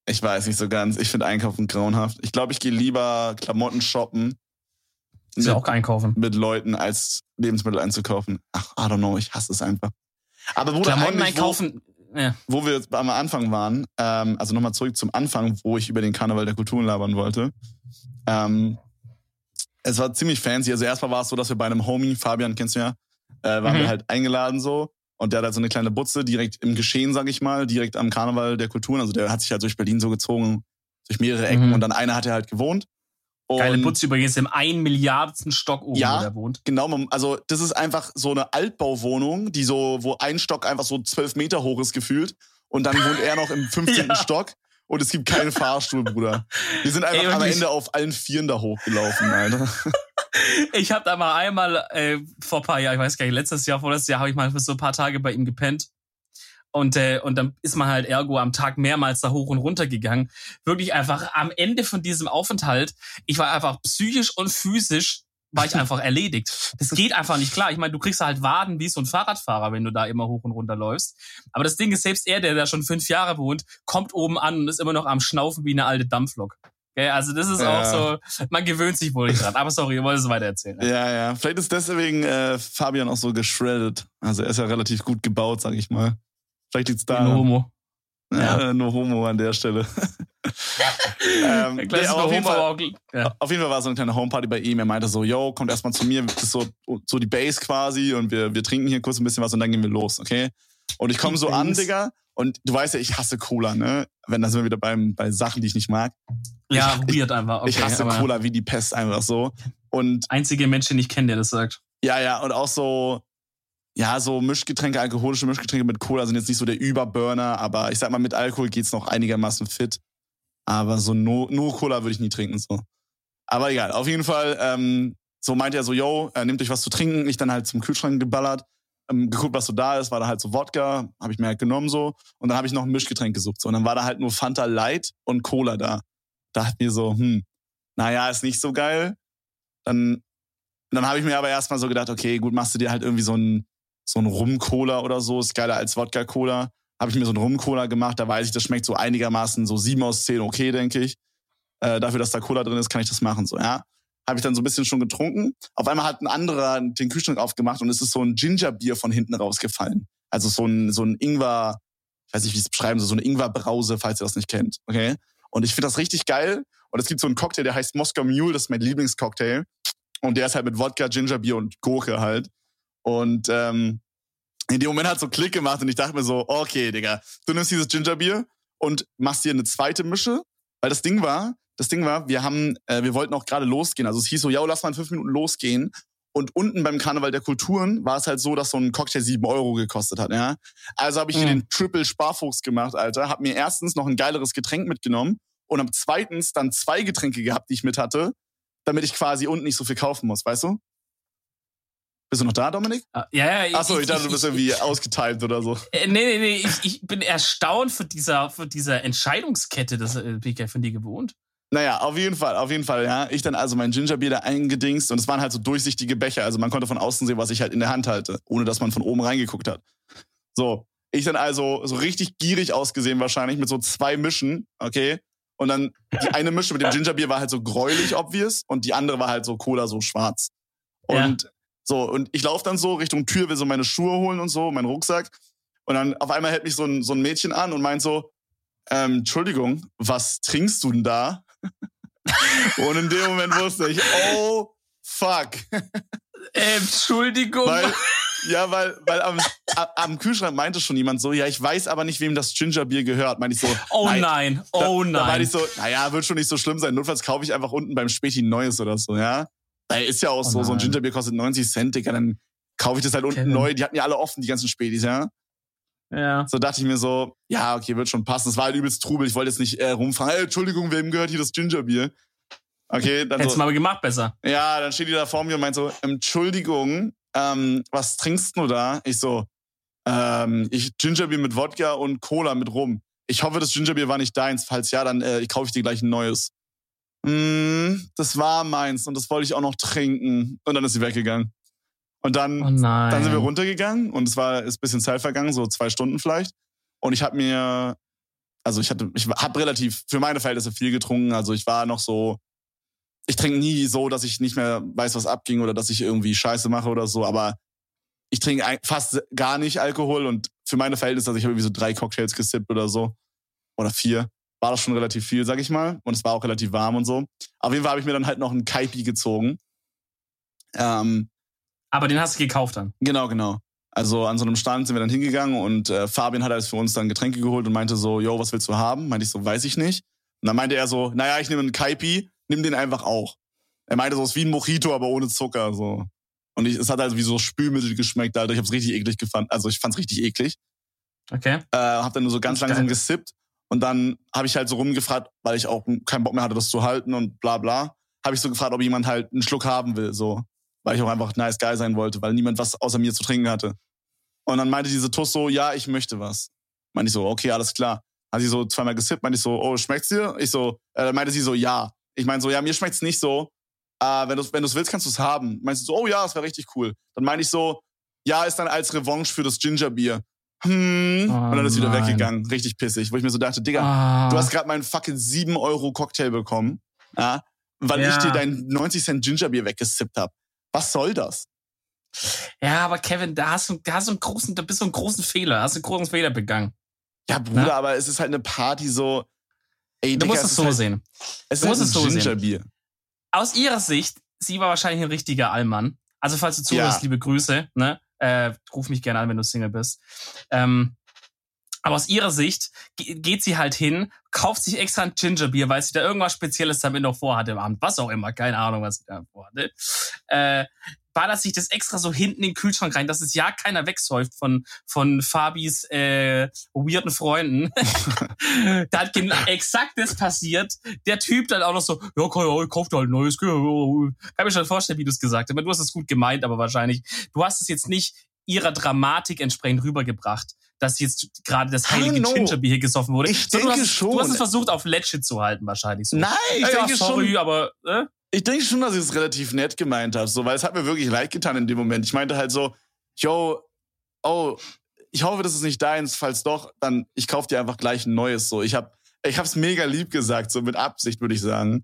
Ich weiß nicht so ganz. Ich finde Einkaufen grauenhaft. Ich glaube, ich gehe lieber Klamotten shoppen Ist ja mit, auch einkaufen. mit Leuten, als Lebensmittel einzukaufen. Ach, I don't know. Ich hasse es einfach. Aber Bruder, Klamotten einkaufen. Ja. Wo, wo wir am Anfang waren, ähm, also nochmal zurück zum Anfang, wo ich über den Karneval der Kulturen labern wollte. Ähm, es war ziemlich fancy. Also erstmal war es so, dass wir bei einem Homie, Fabian kennst du ja, äh, waren Mhm. wir halt eingeladen so. Und der hat halt so eine kleine Butze direkt im Geschehen, sag ich mal, direkt am Karneval der Kulturen. Also der hat sich halt durch Berlin so gezogen, durch mehrere Ecken. Mhm. Und dann einer hat er halt gewohnt. Und Geile Putz übrigens im ein Milliardsten Stock oben, Ja. wo der wohnt. Genau, man- also das ist einfach so eine Altbauwohnung, die so, wo ein Stock einfach so zwölf Meter hoch ist gefühlt. Und dann wohnt er noch im 15. Ja. Stock. Und es gibt keinen Fahrstuhl, Bruder. Wir sind einfach Ey, am. Ende auf allen Vieren da hochgelaufen, Alter. ich habe da mal einmal äh, vor ein paar Jahren, ich weiß gar nicht, letztes Jahr, vorletztes Jahr habe ich mal für so ein paar Tage bei ihm gepennt. Und, äh, und dann ist man halt ergo am Tag mehrmals da hoch und runter gegangen. Wirklich einfach am Ende von diesem Aufenthalt, ich war einfach psychisch und physisch war ich einfach erledigt. Das geht einfach nicht klar. Ich meine, du kriegst halt Waden wie so ein Fahrradfahrer, wenn du da immer hoch und runter läufst. Aber das Ding ist, selbst er, der da schon fünf Jahre wohnt, kommt oben an und ist immer noch am Schnaufen wie eine alte Dampflok. Okay, also das ist ja. auch so, man gewöhnt sich wohl nicht dran. Aber sorry, ihr wollt es weiter erzählen. Ja, ja. Vielleicht ist deswegen äh, Fabian auch so geschreddet. Also er ist ja relativ gut gebaut, sag ich mal. Vielleicht liegt's da. Nur Homo. Ja, nur Homo an der Stelle. ähm, nee, auf, jeden Fall, ja. auf jeden Fall war so eine kleine Homeparty bei ihm. Er meinte so, yo, kommt erstmal zu mir, das ist so, so die Base quasi und wir, wir trinken hier kurz ein bisschen was und dann gehen wir los, okay? Und ich komme so an, Digga, und du weißt ja, ich hasse Cola, ne? Wenn, da sind wir wieder beim, bei Sachen, die ich nicht mag. Ja, ich, weird einfach. Okay, ich hasse Cola wie die Pest einfach so. Und einzige Mensch, den ich kenne, der das sagt. Ja, ja, und auch so, ja, so Mischgetränke, alkoholische Mischgetränke mit Cola sind jetzt nicht so der Überburner, aber ich sag mal, mit Alkohol geht's noch einigermaßen fit. Aber so nur, nur Cola würde ich nie trinken, so. Aber egal, auf jeden Fall, ähm, so meint er so, yo, äh, nehmt euch was zu trinken. Ich dann halt zum Kühlschrank geballert, ähm, geguckt, was so da ist, war da halt so Wodka, habe ich mir halt genommen so. Und dann habe ich noch ein Mischgetränk gesucht. So. Und dann war da halt nur Fanta Light und Cola da. Dachte mir so, hm, naja, ist nicht so geil. Dann, dann habe ich mir aber erstmal so gedacht, okay, gut, machst du dir halt irgendwie so ein so ein Rum-Cola oder so, ist geiler als Wodka-Cola. Habe ich mir so ein Rum-Cola gemacht, da weiß ich, das schmeckt so einigermaßen so sieben aus zehn okay, denke ich. Äh, dafür, dass da Cola drin ist, kann ich das machen, so, ja. Habe ich dann so ein bisschen schon getrunken. Auf einmal hat ein anderer den Kühlschrank aufgemacht und es ist so ein Gingerbier von hinten rausgefallen. Also so ein, so ein Ingwer, ich weiß nicht, wie ich es beschreiben soll, so eine Ingwer-Brause, falls ihr das nicht kennt, okay? Und ich finde das richtig geil. Und es gibt so einen Cocktail, der heißt Moskau Mule, das ist mein Lieblingscocktail. Und der ist halt mit Wodka, Gingerbier und Gurke halt. Und ähm, in dem Moment hat so Klick gemacht und ich dachte mir so, okay, Digga, du nimmst dieses Gingerbier und machst dir eine zweite Mische, weil das Ding war, das Ding war, wir haben, äh, wir wollten auch gerade losgehen. Also es hieß so, ja, lass mal in fünf Minuten losgehen. Und unten beim Karneval der Kulturen war es halt so, dass so ein Cocktail sieben Euro gekostet hat, ja. Also habe ich mhm. hier den Triple Sparfuchs gemacht, Alter. Hab mir erstens noch ein geileres Getränk mitgenommen und hab zweitens dann zwei Getränke gehabt, die ich mit hatte, damit ich quasi unten nicht so viel kaufen muss, weißt du? Bist du noch da, Dominik? Ah, ja, ja. Achso, ich, ich dachte, du bist irgendwie ich, ausgeteilt oder so. Äh, nee, nee, nee. Ich, ich bin erstaunt für dieser, für dieser Entscheidungskette, das äh, bin ich ja von dir gewohnt. Naja, auf jeden Fall, auf jeden Fall, ja. Ich dann also mein Gingerbier da eingedingst und es waren halt so durchsichtige Becher. Also man konnte von außen sehen, was ich halt in der Hand halte, ohne dass man von oben reingeguckt hat. So. Ich dann also so richtig gierig ausgesehen wahrscheinlich mit so zwei Mischen, okay? Und dann die eine Mische mit dem Gingerbier war halt so gräulich obvious und die andere war halt so Cola so schwarz. Und ja. So, und ich laufe dann so Richtung Tür, will so meine Schuhe holen und so, meinen Rucksack. Und dann auf einmal hält mich so ein, so ein Mädchen an und meint so, ähm, Entschuldigung, was trinkst du denn da? und in dem Moment wusste ich, oh, fuck. Entschuldigung. Weil, ja, weil, weil am, am Kühlschrank meinte schon jemand so, ja, ich weiß aber nicht, wem das Gingerbier gehört. Meinte ich so, oh nein, nein. oh da, nein. Da meinte ich so, naja, wird schon nicht so schlimm sein. Notfalls kaufe ich einfach unten beim Späti ein neues oder so, ja. Weil ist ja auch oh so, so ein Gingerbier kostet 90 Cent, Digga, dann kaufe ich das halt unten Kevin. neu. Die hatten ja alle offen, die ganzen Spätis, ja. Ja. So dachte ich mir so, ja, okay, wird schon passen. Es war halt übelst Trubel. Ich wollte jetzt nicht äh, rumfragen, hey, Entschuldigung, wem gehört hier das Gingerbier? Okay, dann Hättest so, mal gemacht besser. Ja, dann steht die da vor mir und meint so, Entschuldigung, ähm, was trinkst du da? Ich so, ähm, ich Gingerbier mit Wodka und Cola mit Rum. Ich hoffe, das Gingerbier war nicht deins. Falls ja, dann äh, kaufe ich dir gleich ein neues mm, das war meins und das wollte ich auch noch trinken. Und dann ist sie weggegangen. Und dann, oh dann sind wir runtergegangen und es war ist ein bisschen Zeit vergangen, so zwei Stunden vielleicht. Und ich habe mir, also ich hatte, ich habe relativ für meine Verhältnisse viel getrunken. Also ich war noch so, ich trinke nie so, dass ich nicht mehr weiß, was abging oder dass ich irgendwie Scheiße mache oder so. Aber ich trinke fast gar nicht Alkohol und für meine Verhältnisse, also ich habe irgendwie so drei Cocktails gesippt oder so oder vier war das schon relativ viel, sag ich mal. Und es war auch relativ warm und so. Auf jeden Fall habe ich mir dann halt noch einen Kaipi gezogen. Ähm, Aber den hast du gekauft dann? Genau, genau. Also an so einem Stand sind wir dann hingegangen und äh, Fabian hat alles für uns dann Getränke geholt und meinte so, yo, was willst du haben? Meinte ich so, weiß ich nicht. Und dann meinte er so, naja, ich nehme einen Kaipi, nimm den einfach auch. Er meinte so, es ist wie ein Mojito, aber ohne Zucker. so. Und ich, es hat also wie so Spülmittel geschmeckt, Alter. Ich hab's richtig eklig gefunden. Also ich fand's richtig eklig. Okay. Äh, hab dann nur so ganz langsam gesippt und dann habe ich halt so rumgefragt, weil ich auch keinen Bock mehr hatte, das zu halten und bla bla. habe ich so gefragt, ob jemand halt einen Schluck haben will, so. Weil ich auch einfach nice guy sein wollte, weil niemand was außer mir zu trinken hatte. Und dann meinte diese Tuss so, ja, ich möchte was. Meinte ich so, okay, alles klar. Hat sie so zweimal gesippt, meinte ich so, oh, schmeckt's dir? Ich so, äh, dann meinte sie so, ja. Ich meine so, ja, mir schmeckt's nicht so. Äh, wenn du wenn du's willst, kannst du's haben. Meinst du so, oh ja, das wäre richtig cool. Dann meinte ich so, ja, ist dann als Revanche für das Gingerbier. Hm. Oh, und dann ist wieder nein. weggegangen. Richtig pissig. Wo ich mir so dachte, Digga, Ah. du hast gerade meinen fucking 7 Euro Cocktail bekommen, ja, weil Ja. ich dir dein 90 Cent Gingerbier weggesippt hab. Was soll das? Ja, aber Kevin, da hast du, da hast du einen großen, da bist du einen großen Fehler, hast du einen großen Fehler begangen. Ja, Bruder, Na? aber es ist halt eine Party so. Ey, Du Digga, musst es so halt, sehen. Es du ist musst halt es ein so sehen. Gingerbier. Aus ihrer Sicht, sie war wahrscheinlich ein richtiger Allmann. Also falls du zuhörst, Ja. liebe Grüße, ne? Äh, ruf mich gerne an, wenn du Single bist. Ähm, aber aus ihrer Sicht ge- geht sie halt hin, kauft sich extra ein Gingerbier, weil sie da irgendwas Spezielles damit noch vorhatte im Abend. Was auch immer, keine Ahnung, was sie da vorhatte. Äh, ballert sich das extra so hinten in den Kühlschrank rein, dass es ja keiner wegsäuft von, von Fabis äh, weirden Freunden. da hat gen- exakt das passiert. Der Typ dann auch noch so, ja, kann ja, kauft halt ein neues. Kann mir schon vorstellen, wie du es gesagt hast. Du hast es gut gemeint, aber wahrscheinlich. Du hast es jetzt nicht ihrer Dramatik entsprechend rübergebracht, dass jetzt gerade das heilige. Gingerbier hier gesoffen wurde. Ich Sondern denke du hast, schon. Du hast es versucht, auf Legit zu halten, wahrscheinlich so. Nein, ich ja, denke sorry, schon. aber äh? Ich denke schon, dass ich es relativ nett gemeint habe, so, weil es hat mir wirklich leid getan in dem Moment. Ich meinte halt so, yo, oh, ich hoffe, das ist nicht deins. Falls doch, dann ich kauf dir einfach gleich ein neues. So, ich habe, ich hab's mega lieb gesagt, so mit Absicht würde ich sagen.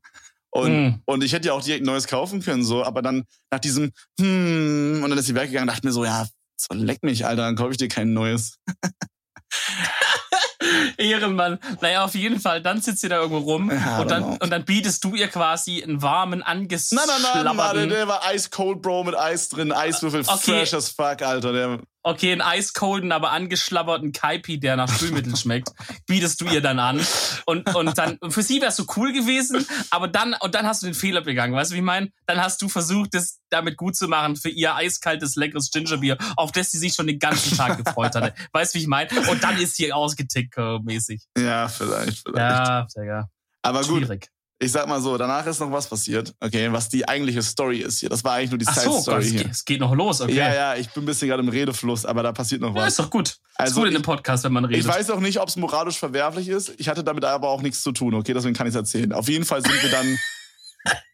Und Mm. und ich hätte ja auch direkt ein neues kaufen können, so. Aber dann nach diesem hm und dann ist sie weggegangen, dachte mir so, ja, so leck mich, Alter, dann kaufe ich dir kein neues. Ehrenmann. Naja, auf jeden Fall. Dann sitzt sie da irgendwo rum Ja, und, dann, genau. und dann bietest du ihr quasi einen warmen, Nein, nein, nein, angeschlabberten... Mann, der war ice cold, Bro, mit Eis drin, Eiswürfel, Okay. fresh as fuck, Alter. Der, Okay, einen eiskolden, aber angeschlabberten Kaipi, der nach Spülmittel schmeckt, bietest du ihr dann an. Und, und dann, für sie wär's so cool gewesen, aber dann, und dann hast du den Fehler begangen, weißt du, wie ich meine? Dann hast du versucht, das damit gut zu machen für ihr eiskaltes, leckeres Gingerbier, auf das sie sich schon den ganzen Tag gefreut hatte. Weißt du, wie ich meine? Und dann ist sie ausgetickt, äh, mäßig. ja, vielleicht, vielleicht. Ja, Digga. Aber gut, Schwierig. ich sag mal so, danach ist noch was passiert, okay, was die eigentliche Story ist hier. Das war eigentlich nur die so, Side-Story es, geht, hier. es geht noch los, okay. Ja, ja, ich bin ein bisschen gerade im Redefluss, aber da passiert noch Ja, was. ist doch gut. Also ist gut in einem Podcast, wenn man redet. Ich weiß auch nicht, ob es moralisch verwerflich ist. Ich hatte damit aber auch nichts zu tun, okay? Deswegen kann ich es erzählen. Auf jeden Fall sind wir dann.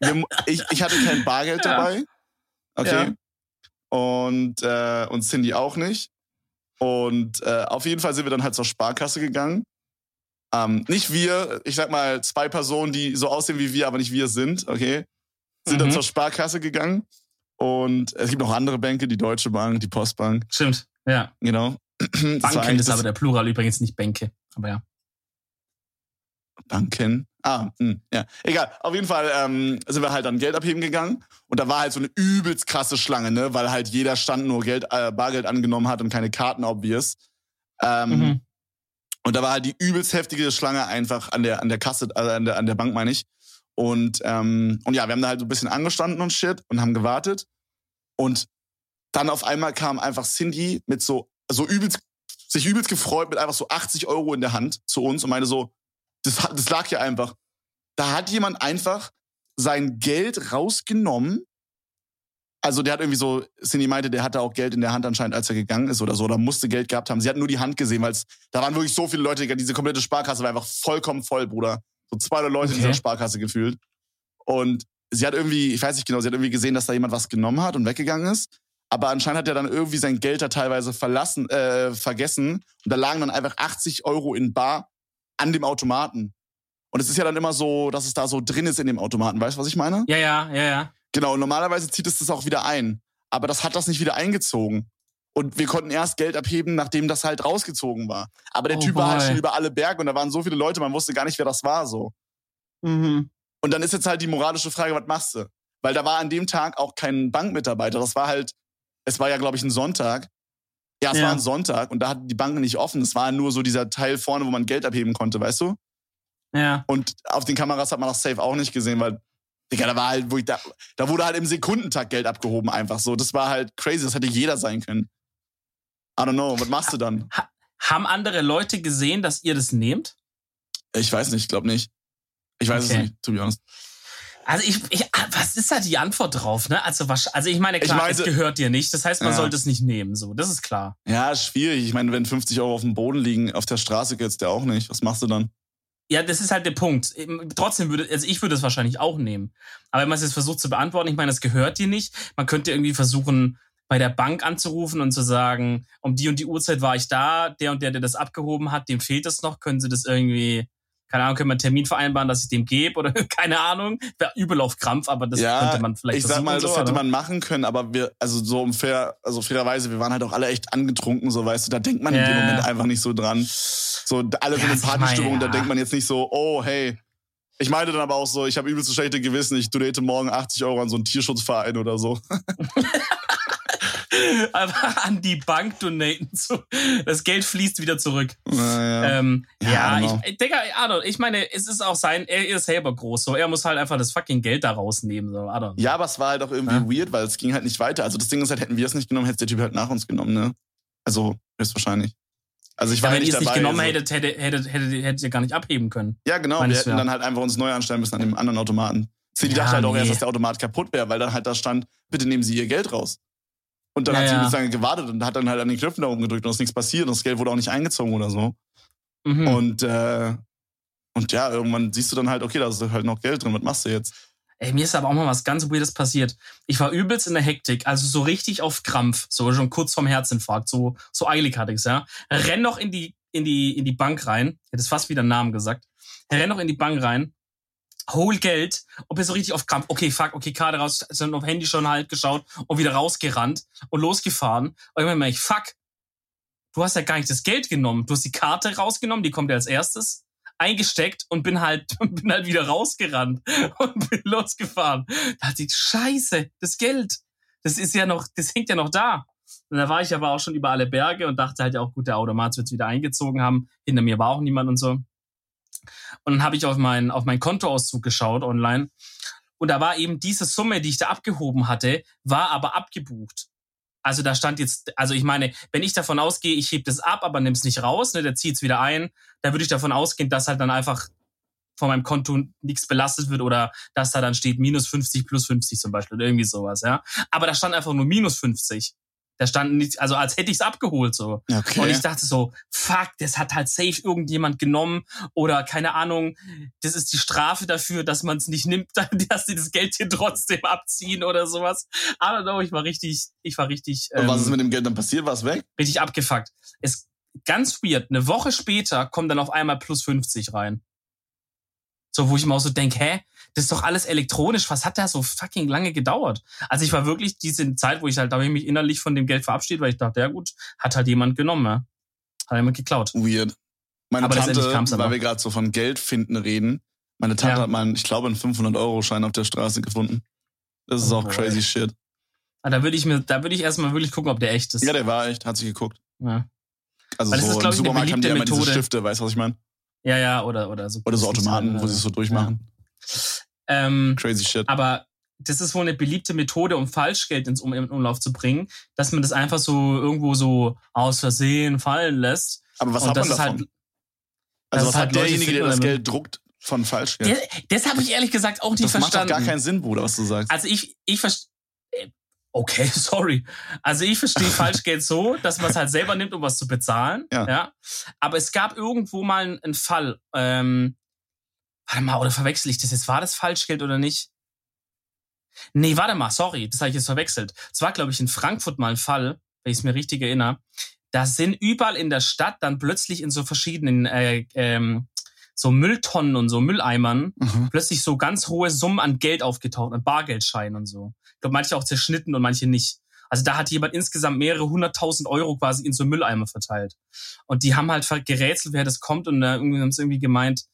wir, ich, ich hatte kein Bargeld Ja. dabei. Okay. Und, äh, und Cindy auch nicht. Und äh, auf jeden Fall sind wir dann halt zur Sparkasse gegangen. Ähm, nicht wir, ich sag mal, zwei Personen, die so aussehen wie wir, aber nicht wir sind, okay? Sind dann Mhm. zur Sparkasse gegangen. Und es gibt noch andere Bänke, die Deutsche Bank, die Postbank, Stimmt, ja. genau. Das Banken ist aber der Plural übrigens nicht Bänke. Aber ja. Banken. Ah, hm, ja. Egal. Auf jeden Fall ähm, sind wir halt dann Geld abheben gegangen. Und da war halt so eine übelst krasse Schlange, ne? Weil halt jeder Stand nur Geld, äh, Bargeld angenommen hat und keine Karten, obvious. Ähm, Mhm. Und da war halt die übelst heftige Schlange einfach an der, an der Kasse, also an der, an der Bank, meine ich. Und, ähm, und ja, wir haben da halt so ein bisschen angestanden und shit und haben gewartet. Und dann auf einmal kam einfach Cindy mit so, so übelst, sich übelst gefreut mit einfach so 80 Euro in der Hand zu uns und meinte so, das, das lag hier einfach. Da hat jemand einfach sein Geld rausgenommen. Also der hat irgendwie so, Cindy meinte, der hatte auch Geld in der Hand anscheinend, als er gegangen ist oder so, oder musste Geld gehabt haben. Sie hat nur die Hand gesehen, weil es, da waren wirklich so viele Leute, diese komplette Sparkasse war einfach vollkommen voll, Bruder. So 200 Leute in Okay. dieser Sparkasse gefühlt. Und sie hat irgendwie, ich weiß nicht genau, sie hat irgendwie gesehen, dass da jemand was genommen hat und weggegangen ist. Aber anscheinend hat er dann irgendwie sein Geld da teilweise verlassen, äh, vergessen. Und da lagen dann einfach 80 Euro in Bar an dem Automaten. Und es ist ja dann immer so, dass es da so drin ist in dem Automaten. Weißt du, was ich meine? Ja, ja, ja, ja. Genau, und normalerweise zieht es das auch wieder ein. Aber das hat das nicht wieder eingezogen. Und wir konnten erst Geld abheben, nachdem das halt rausgezogen war. Aber der Oh Typ war halt boy. schon über alle Berge und da waren so viele Leute, man wusste gar nicht, wer das war so. Mhm. Und dann ist jetzt halt die moralische Frage, was machst du? Weil da war an dem Tag auch kein Bankmitarbeiter. Das war halt, es war ja, glaube ich, ein Sonntag. Ja, es Ja. war ein Sonntag und da hatten die Banken nicht offen. Es war nur so dieser Teil vorne, wo man Geld abheben konnte, weißt du? Ja. Und auf den Kameras hat man das safe auch nicht gesehen, weil, Digga, da war halt, wo ich da, da wurde halt im Sekundentakt Geld abgehoben einfach so. Das war halt crazy, das hätte jeder sein können. I don't know, was machst du dann? Haben andere Leute gesehen, dass ihr das nehmt? Ich weiß nicht, ich glaube nicht. Ich weiß Okay. es nicht, to be honest. Also ich, ich, was ist da die Antwort drauf, ne? Also, was, also ich meine, klar, Ich meinte- es gehört dir nicht. Das heißt, man Ja. sollte es nicht nehmen, so. Das ist klar. Ja, schwierig. Ich meine, wenn 50 Euro auf dem Boden liegen, auf der Straße geht's dir auch nicht. Was machst du dann? Ja, das ist halt der Punkt. Eben, Trotzdem würde, also ich würde es wahrscheinlich auch nehmen. Aber wenn man es jetzt versucht zu beantworten, ich meine, es gehört dir nicht. Man könnte irgendwie versuchen, bei der Bank anzurufen und zu sagen, um die und die Uhrzeit war ich da, der und der, der das abgehoben hat, dem fehlt das noch, können Sie das irgendwie, keine Ahnung, können wir einen Termin vereinbaren, dass ich dem gebe oder keine Ahnung. Wäre übel auf Krampf, aber das Ja, könnte man vielleicht ich sag mal, das so, hätte oder? man machen können, aber wir, also so um fair, also fairerweise, wir waren halt auch alle echt angetrunken, so weißt du, da denkt man in Ja. dem Moment einfach nicht so dran. So alle Ja, sind in sag mal, Partystimmung, da ja. denkt man jetzt nicht so, oh hey. Ich meine dann aber auch so, ich habe übelst so schlechte Gewissen, ich donate morgen 80 Euro an so einen Tierschutzverein oder so. einfach an die Bank donaten. Das Geld fließt wieder zurück. Naja. Ähm, Ja, ja, genau. ich, Digga, Adon, ich meine, es ist auch sein, er ist selber groß, so. Er muss halt einfach das fucking Geld da rausnehmen, so. Adon. Ja, aber es war halt auch irgendwie Ja. weird, weil es ging halt nicht weiter. Also das Ding ist halt, hätten wir es nicht genommen, hätte der Typ halt nach uns genommen, ne? Also, höchstwahrscheinlich. Also ich war Ja, wenn ihr nicht es dabei. nicht genommen so. hättet, hättet, hättet, hättet, hättet ihr gar nicht abheben können. Ja, genau. Wir hätten ja. dann halt einfach uns neu anstellen müssen an dem anderen Automaten. Sie Ja, dachte halt auch nee. erst, dass der Automat kaputt wäre, weil dann halt da stand, bitte nehmen Sie Ihr Geld raus. Und dann Ja, hat sie ja. lange gewartet und hat dann halt an den Knöpfen da rumgedrückt und es ist nichts passiert und das Geld wurde auch nicht eingezogen oder so. Mhm. Und, äh, und ja, irgendwann siehst du dann halt, okay, da ist halt noch Geld drin, was machst du jetzt? Ey, mir ist aber auch mal was ganz Weirdes passiert. Ich war übelst in der Hektik, also so richtig auf Krampf, so schon kurz vorm Herzinfarkt, so, so eilig hatte ich's, ja. Renn noch in die, in die, in die Bank rein. Ich hätte es fast wieder einen Namen gesagt. Renn noch in die Bank rein, hol Geld und bin so richtig auf Krampf. Okay, fuck, okay, Karte raus, sind auf Handy schon halt geschaut und wieder rausgerannt und losgefahren. Und irgendwann merke ich, fuck, du hast ja gar nicht das Geld genommen. Du hast die Karte rausgenommen, die kommt ja als erstes eingesteckt und bin halt, bin halt wieder rausgerannt und bin losgefahren. Da dachte ich, scheiße, das Geld, das ist ja noch, das hängt ja noch da. Und da war ich aber auch schon über alle Berge und dachte halt ja auch, gut, der Automat wird wieder eingezogen haben. Hinter mir war auch niemand und so. Und dann habe ich auf meinen auf meinen Kontoauszug geschaut online. Und da war eben diese Summe, die ich da abgehoben hatte, war aber abgebucht. Also da stand jetzt, also ich meine, wenn ich davon ausgehe, ich heb das ab, aber nimm's nicht raus, ne, der zieht's wieder ein, da würde ich davon ausgehen, dass halt dann einfach von meinem Konto nichts belastet wird oder dass da dann steht minus 50 plus 50 zum Beispiel oder irgendwie sowas, ja. Aber da stand einfach nur minus 50. Da stand nichts, also als hätte ich's abgeholt so. Okay. Und ich dachte so, fuck, das hat halt safe irgendjemand genommen oder keine Ahnung, das ist die Strafe dafür, dass man es nicht nimmt, dass sie das Geld hier trotzdem abziehen oder sowas. I don't know, ich war richtig, ich war richtig, und was ist ähm, mit dem Geld dann passiert? War es weg? richtig abgefuckt. Es ganz weird. Eine Woche später kommt dann auf einmal plus 50 rein. So, wo ich mir auch so denke, hä, das ist doch alles elektronisch. Was hat da so fucking lange gedauert? Also ich war wirklich diese Zeit, wo ich halt, da habe ich mich innerlich von dem Geld verabschiedet, weil ich dachte, ja gut, hat halt jemand genommen, ja. Hat jemand geklaut. Weird. Meine Aber Tante, aber. weil wir gerade so von Geld finden reden, meine Tante Ja. hat mal, einen, ich glaube, einen 500-Euro-Schein auf der Straße gefunden. Das ist Oh auch boy. crazy shit. Ah, Da würde ich mir, da würde ich erstmal wirklich gucken, ob der echt ist. Ja, der war echt, hat sich geguckt. ja. Also Weil das so ist, im Supermarkt haben die immer diese Methode. Stifte, weißt du, was ich meine? Ja, ja, oder, oder so. Oder so Automaten, wo sie es so durchmachen. Ähm, Crazy shit. Aber das ist wohl eine beliebte Methode, um Falschgeld ins um in Umlauf zu bringen, dass man das einfach so irgendwo so aus Versehen fallen lässt. Aber was hat das man davon? halt, also das was ist hat halt derjenige, der das Geld druckt, von Falschgeld? das, das habe ich ehrlich gesagt auch nicht das macht doch verstanden. gar keinen Sinn, Bruder, was du sagst. Also ich, ich verstehe. Okay, sorry. Also ich verstehe Falschgeld so, dass man es halt selber nimmt, um was zu bezahlen. Ja. Aber es gab irgendwo mal einen, einen Fall. Ähm, warte mal, oder verwechsel ich das jetzt? War das Falschgeld oder nicht? Nee, warte mal, sorry, das habe ich jetzt verwechselt. Es war, glaube ich, in Frankfurt mal ein Fall, wenn ich es mir richtig erinnere. Da sind überall in der Stadt dann plötzlich in so verschiedenen äh, ähm, so Mülltonnen und so Mülleimern Mhm. plötzlich so ganz hohe Summen an Geld aufgetaucht, an Bargeldscheinen und so. Ich glaube, manche auch zerschnitten und manche nicht. Also da hat jemand insgesamt mehrere hunderttausend Euro quasi in so Mülleimer verteilt. Und die haben halt gerätselt, wer das kommt und da irgendwie haben sie irgendwie gemeint,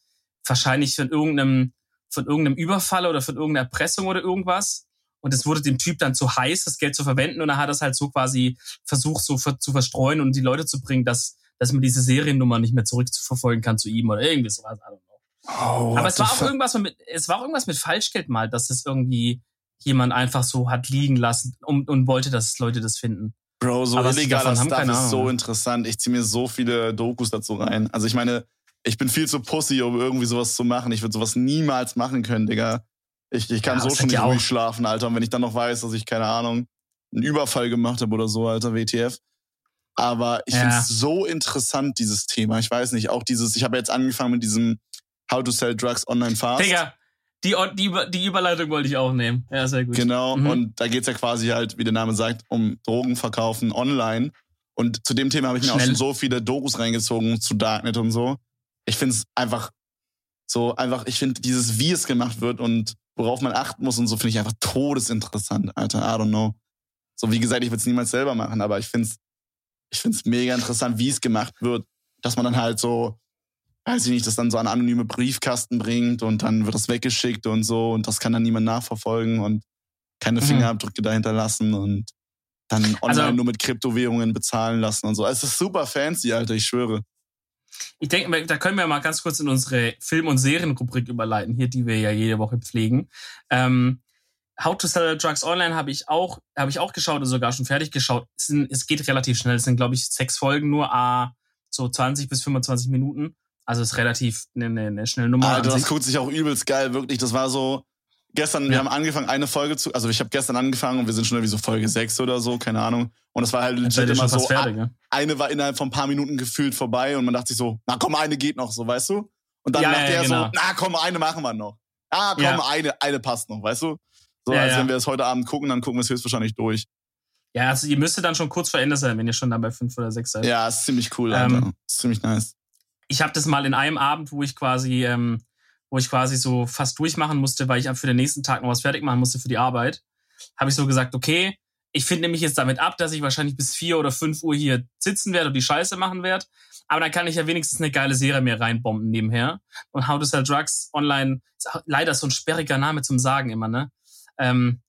wahrscheinlich von irgendeinem, von irgendeinem Überfall oder von irgendeiner Erpressung oder irgendwas. Und es wurde dem Typ dann zu heiß, das Geld zu verwenden. Und er hat das halt so quasi versucht, so ver zu verstreuen und die Leute zu bringen, dass, dass man diese Seriennummer nicht mehr zurückverfolgen kann zu ihm oder irgendwie sowas. I don't know. Oh, Aber es war auch irgendwas mit, es war auch irgendwas mit Falschgeld mal, dass es irgendwie jemand einfach so hat liegen lassen und, und wollte, dass Leute das finden. Bro, so Aber illegaler haben, Stuff keine ist so interessant. Ich ziehe mir so viele Dokus dazu rein. Also ich meine, ich bin viel zu pussy, um irgendwie sowas zu machen. Ich würde sowas niemals machen können, Digga. Ich, ich kann Ja, so schon nicht ruhig schlafen, Alter. Und wenn ich dann noch weiß, dass ich, keine Ahnung, einen Überfall gemacht habe oder so, Alter, WTF. Aber ich Ja. find's so interessant, dieses Thema. Ich weiß nicht, auch dieses, ich habe jetzt angefangen mit diesem How to Sell Drugs Online Fast. Digga, die, die, die Überleitung wollte ich auch nehmen. Ja, sehr gut. Genau, Mhm. und da geht's ja quasi halt, wie der Name sagt, um Drogenverkaufen online. Und zu dem Thema habe ich mir auch schon so viele Dokus reingezogen zu Darknet und so. Ich find's einfach so, einfach, ich finde dieses, wie es gemacht wird und worauf man achten muss und so, finde ich einfach todesinteressant, Alter. I don't know. So, wie gesagt, ich würde es niemals selber machen, aber ich find's, ich find's mega interessant, wie es gemacht wird. Dass man dann halt so, weiß ich nicht, das dann so an anonyme Briefkasten bringt und dann wird das weggeschickt und so und das kann dann niemand nachverfolgen und keine Mhm. Fingerabdrücke dahinter lassen und dann online Also- nur mit Kryptowährungen bezahlen lassen und so. Es ist super fancy, Alter, ich schwöre. Ich denke, da können wir mal ganz kurz in unsere Film- und Serienrubrik überleiten, hier, die wir ja jede Woche pflegen. Ähm, How to Sell Drugs Online habe ich auch, habe ich auch geschaut und sogar schon fertig geschaut. Es, sind, es geht relativ schnell. Es sind, glaube ich, sechs Folgen nur, a so 20 bis 25 Minuten. Also ist relativ eine, eine, eine schnelle Nummer. Alter, an das guckt sich auch übelst geil, wirklich. Das war so, gestern, wir Ja. haben angefangen, eine Folge zu, also ich habe gestern angefangen und wir sind schon irgendwie so Folge 6 oder so, keine Ahnung. Und es war halt legit immer so, fertig, ne? eine war innerhalb von ein paar Minuten gefühlt vorbei und man dachte sich so, na komm, eine geht noch, so, weißt du? Und dann Ja, dachte ja, er genau. so, na komm, eine machen wir noch. Ah, komm, Ja. eine, eine passt noch, weißt du? So, Ja, also ja. wenn wir es heute Abend gucken, dann gucken wir es höchstwahrscheinlich durch. Ja, also ihr müsstet dann schon kurz vor Ende sein, wenn ihr schon dann bei fünf oder sechs seid. Ja, ist ziemlich cool, Ähm, Alter. ist ziemlich nice. ich habe das mal in einem Abend, wo ich quasi, ähm, wo ich quasi so fast durchmachen musste, weil ich für den nächsten Tag noch was fertig machen musste für die Arbeit, habe ich so gesagt, okay, ich finde mich jetzt damit ab, dass ich wahrscheinlich bis vier oder fünf Uhr hier sitzen werde und die Scheiße machen werde. Aber dann kann ich ja wenigstens eine geile Serie mir reinbomben nebenher. Und How to Sell Drugs Online ist leider so ein sperriger Name zum Sagen immer, ne? Ähm,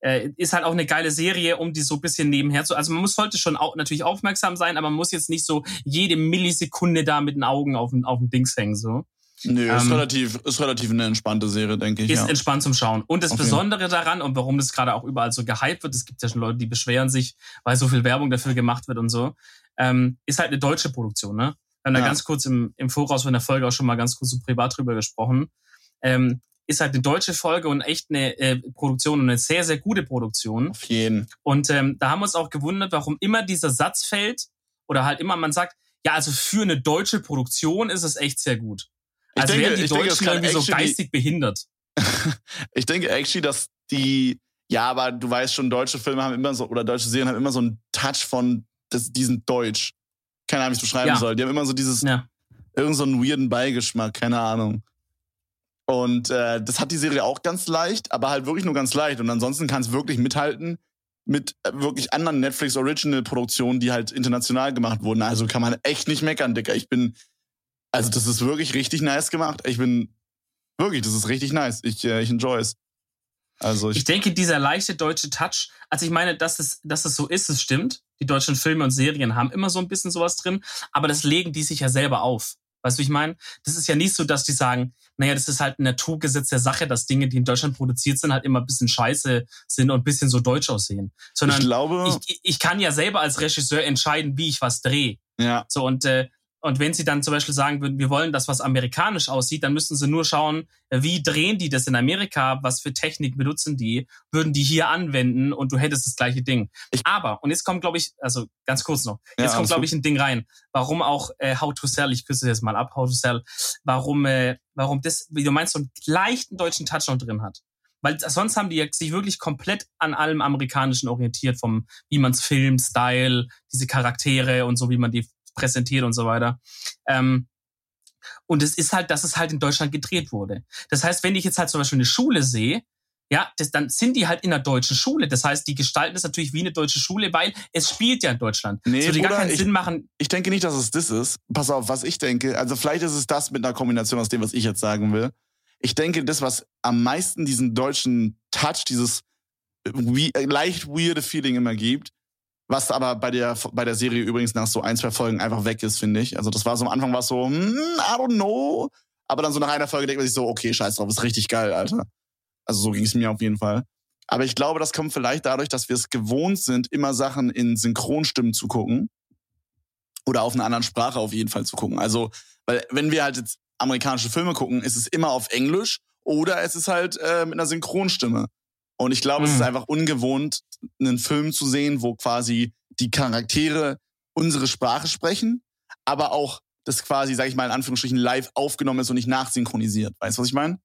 äh, ist halt auch eine geile Serie, um die so ein bisschen nebenher zu. Also man muss sollte schon auch natürlich aufmerksam sein, aber man muss jetzt nicht so jede Millisekunde da mit den Augen auf dem auf dem Dings hängen so. Nö, ist ähm, relativ, ist relativ eine entspannte Serie, denke ich. Ist ja. entspannt zum Schauen. Und das jeden Besondere daran und warum das gerade auch überall so gehypt wird, es gibt ja schon Leute, die beschweren sich, weil so viel Werbung dafür gemacht wird und so, ähm, ist halt eine deutsche Produktion. Ne? Wir haben da Ja. ganz kurz im, im Voraus von der Folge auch schon mal ganz kurz so privat drüber gesprochen. Ähm, ist halt eine deutsche Folge und echt eine äh, Produktion und eine sehr, sehr gute Produktion. Auf jeden. Und ähm, da haben wir uns auch gewundert, warum immer dieser Satz fällt oder halt immer man sagt, ja, also für eine deutsche Produktion ist es echt sehr gut. Ich Also denke- wären die denke, Deutschen kann irgendwie so geistig behindert. Ich denke actually, dass die, ja, aber du weißt schon, deutsche Filme haben immer so, oder deutsche Serien haben immer so einen Touch von, das, die sind deutsch. Keine Ahnung, wie ich es beschreiben Ja. soll. Die haben immer so dieses, Ja. irgend so einen weirden Beigeschmack, keine Ahnung. Und äh, das hat die Serie auch ganz leicht, aber halt wirklich nur ganz leicht. Und ansonsten kann es wirklich mithalten mit äh, wirklich anderen Netflix Original Produktionen, die halt international gemacht wurden. Also kann man echt nicht meckern, Dicker. Ich bin, also das ist wirklich richtig nice gemacht. Ich bin wirklich, das ist richtig nice. Ich, äh, ich enjoy es. Also ich, Ich denke, dieser leichte deutsche Touch, also ich meine, dass es, dass es so ist, es stimmt. Die deutschen Filme und Serien haben immer so ein bisschen sowas drin, aber das legen die sich ja selber auf. Weißt du, wie ich meine? Das ist ja nicht so, dass die sagen, naja, das ist halt ein Naturgesetz der Sache, dass Dinge, die in Deutschland produziert sind, halt immer ein bisschen scheiße sind und ein bisschen so deutsch aussehen. ich Sondern glaube, ich, ich kann ja selber als Regisseur entscheiden, wie ich was drehe. ja, So, und, äh, und wenn sie dann zum Beispiel sagen würden, wir wollen, dass was amerikanisch aussieht, dann müssten sie nur schauen, äh, wie drehen die das in Amerika, was für Technik benutzen die, würden die hier anwenden und du hättest das gleiche Ding. Ich- Aber, und jetzt kommt, glaube ich, also ganz kurz noch, Ja, jetzt kommt, alles glaube ich, ein Ding rein, warum auch äh, How to Sell, ich küsse jetzt mal ab, How to Sell, warum, äh, warum das, wie du meinst, so einen leichten deutschen Touch noch drin hat. Weil sonst haben die ja sich wirklich komplett an allem Amerikanischen orientiert, vom wie man's filmt, Style, diese Charaktere und so, wie man die präsentiert und so weiter. Ähm, und es ist halt, dass es halt in Deutschland gedreht wurde. Das heißt, wenn ich jetzt halt zum Beispiel eine Schule sehe, ja, das, dann sind die halt in einer deutschen Schule. Das heißt, die gestalten es natürlich wie eine deutsche Schule, weil es spielt ja in Deutschland. Nee, es würde gar Bruder, keinen ich- Sinn machen. ich denke nicht, dass es das ist. Pass auf, was ich denke. Also vielleicht ist es das mit einer Kombination aus dem, was ich jetzt sagen will. Ich denke, das, was am meisten diesen deutschen Touch, dieses wie, äh, leicht weirde Feeling immer gibt, was aber bei der, bei der Serie übrigens nach so ein, zwei Folgen einfach weg ist, finde ich. Also das war so am Anfang war so, hm, I don't know. Aber dann so nach einer Folge denkt man sich so, okay, scheiß drauf, ist richtig geil, Alter. Also so ging es mir auf jeden Fall. Aber ich glaube, das kommt vielleicht dadurch, dass wir es gewohnt sind, immer Sachen in Synchronstimmen zu gucken oder auf einer anderen Sprache auf jeden Fall zu gucken. Also, weil wenn wir halt jetzt amerikanische Filme gucken, ist es immer auf Englisch oder es ist halt äh, mit einer Synchronstimme. Und ich glaube, mhm. es ist hm. einfach ungewohnt, einen Film zu sehen, wo quasi die Charaktere unsere Sprache sprechen, aber auch das quasi, sag ich mal, in Anführungsstrichen live aufgenommen ist und nicht nachsynchronisiert. Weißt du, was ich meine?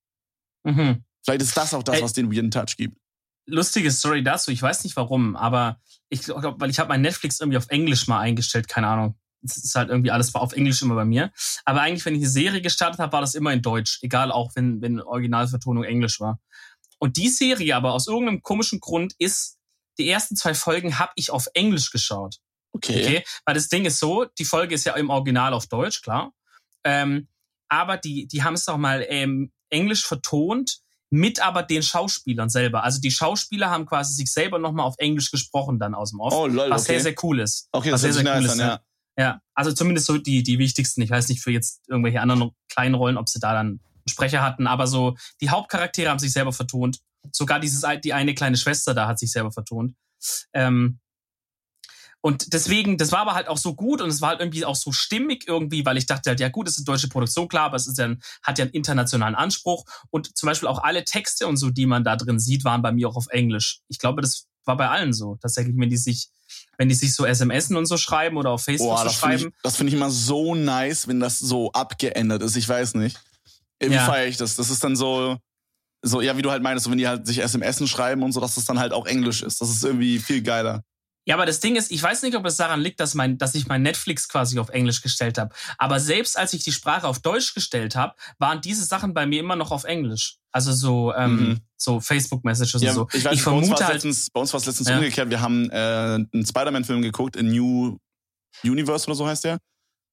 Mhm. Vielleicht ist das auch das, Ey, was den Weirden Touch gibt. Lustige Story dazu, ich weiß nicht warum, aber ich glaube, weil ich habe mein Netflix irgendwie auf Englisch mal eingestellt, keine Ahnung. Es ist halt irgendwie alles auf Englisch immer bei mir. Aber eigentlich, wenn ich eine Serie gestartet habe, war das immer in Deutsch. Egal, auch wenn, wenn Originalvertonung Englisch war. Und die Serie aber aus irgendeinem komischen Grund ist, die ersten zwei Folgen habe ich auf Englisch geschaut. Okay. okay. Weil das Ding ist so, die Folge ist ja im Original auf Deutsch, klar. Ähm, aber die, die haben es auch mal ähm, Englisch vertont mit aber den Schauspielern selber. Also die Schauspieler haben quasi sich selber nochmal auf Englisch gesprochen dann aus dem Off. Oh, lol, was okay. sehr, sehr cool ist. Okay, was das sehr, sehr cool ist, ja. Ja, also zumindest so die, die wichtigsten. Ich weiß nicht für jetzt irgendwelche anderen kleinen Rollen, ob sie da dann Sprecher hatten, aber so die Hauptcharaktere haben sich selber vertont. Sogar dieses, die eine kleine Schwester da hat sich selber vertont. Ähm, und deswegen, das war aber halt auch so gut und es war halt irgendwie auch so stimmig irgendwie, weil ich dachte halt, ja gut, es ist eine deutsche Produktion, klar, aber es ist ja, hat ja einen internationalen Anspruch. Und zum Beispiel auch alle Texte und so, die man da drin sieht, waren bei mir auch auf Englisch. Ich glaube, das war bei allen so. Tatsächlich, wenn die sich, wenn die sich so SMSen und so schreiben oder auf Facebook Boah, so schreiben. Ich, das finde ich immer so nice, wenn das so abgeändert ist. Ich weiß nicht. Irgendwie ja. feiere ich das. Das ist dann so, so, ja, wie du halt meinst, so, wenn die halt sich SMSen schreiben und so, dass das dann halt auch Englisch ist. Das ist irgendwie viel geiler. Ja, aber das Ding ist, ich weiß nicht, ob es daran liegt, dass, mein, dass ich mein Netflix quasi auf Englisch gestellt habe. Aber selbst als ich die Sprache auf Deutsch gestellt habe, waren diese Sachen bei mir immer noch auf Englisch. Also so, ähm, mhm. so Facebook-Messages ja, und so. Ich, weiß, ich vermute bei uns halt, letztens, bei uns war es letztens ja. umgekehrt. Wir haben äh, einen Spider-Man-Film geguckt, in New Universe oder so heißt der.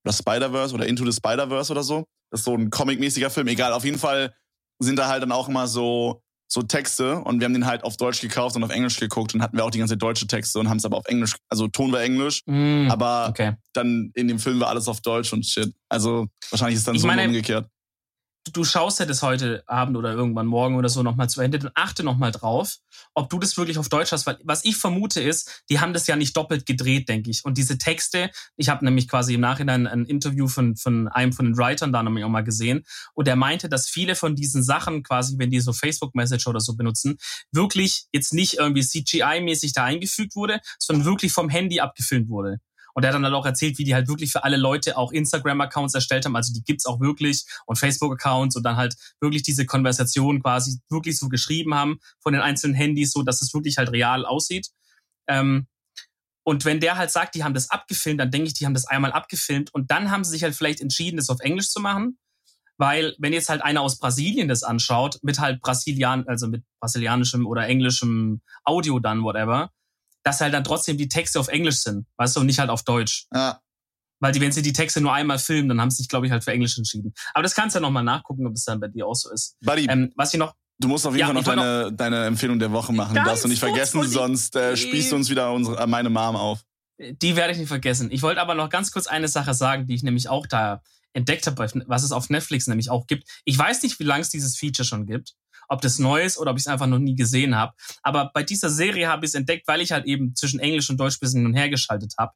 Oder Spider-Verse oder Into the Spider-Verse oder so. Das ist so ein comic-mäßiger Film. Egal, auf jeden Fall sind da halt dann auch immer so so Texte und wir haben den halt auf Deutsch gekauft und auf Englisch geguckt und hatten wir auch die ganze deutsche Texte und haben es aber auf Englisch, also Ton war Englisch, mm, aber okay. dann in dem Film war alles auf Deutsch und shit. Also wahrscheinlich ist dann ich so meine, umgekehrt du schaust ja das heute Abend oder irgendwann morgen oder so nochmal zu Ende, dann achte nochmal drauf, ob du das wirklich auf Deutsch hast. Weil was ich vermute ist, die haben das ja nicht doppelt gedreht, denke ich. Und diese Texte, ich habe nämlich quasi im Nachhinein ein Interview von, von einem von den Writern da nämlich auch mal gesehen. Und er meinte, dass viele von diesen Sachen quasi, wenn die so Facebook-Message oder so benutzen, wirklich jetzt nicht irgendwie CGI-mäßig da eingefügt wurde, sondern wirklich vom Handy abgefilmt wurde. Und er hat dann halt auch erzählt, wie die halt wirklich für alle Leute auch Instagram-Accounts erstellt haben. Also die gibt's auch wirklich und Facebook-Accounts und dann halt wirklich diese Konversation quasi wirklich so geschrieben haben von den einzelnen Handys, so dass es wirklich halt real aussieht. Ähm, und wenn der halt sagt, die haben das abgefilmt, dann denke ich, die haben das einmal abgefilmt und dann haben sie sich halt vielleicht entschieden, das auf Englisch zu machen. Weil wenn jetzt halt einer aus Brasilien das anschaut, mit halt Brasilian, also mit brasilianischem oder englischem Audio dann, whatever, dass halt dann trotzdem die Texte auf Englisch sind, weißt du, und nicht halt auf Deutsch. Ja. Weil die, wenn sie die Texte nur einmal filmen, dann haben sie sich, glaube ich, halt für Englisch entschieden. Aber das kannst du ja nochmal nachgucken, ob es dann bei dir auch so ist. Buddy, ähm, was ich noch. Du musst auf jeden ja, Fall noch deine, noch deine Empfehlung der Woche machen. Darfst du nicht vergessen, sonst äh, spießt du uns wieder unsere, äh, meine Mom auf. Die werde ich nicht vergessen. Ich wollte aber noch ganz kurz eine Sache sagen, die ich nämlich auch da entdeckt habe, was es auf Netflix nämlich auch gibt. Ich weiß nicht, wie lange es dieses Feature schon gibt ob das neu ist oder ob ich es einfach noch nie gesehen habe. Aber bei dieser Serie habe ich es entdeckt, weil ich halt eben zwischen Englisch und Deutsch ein bisschen hin und her geschaltet habe.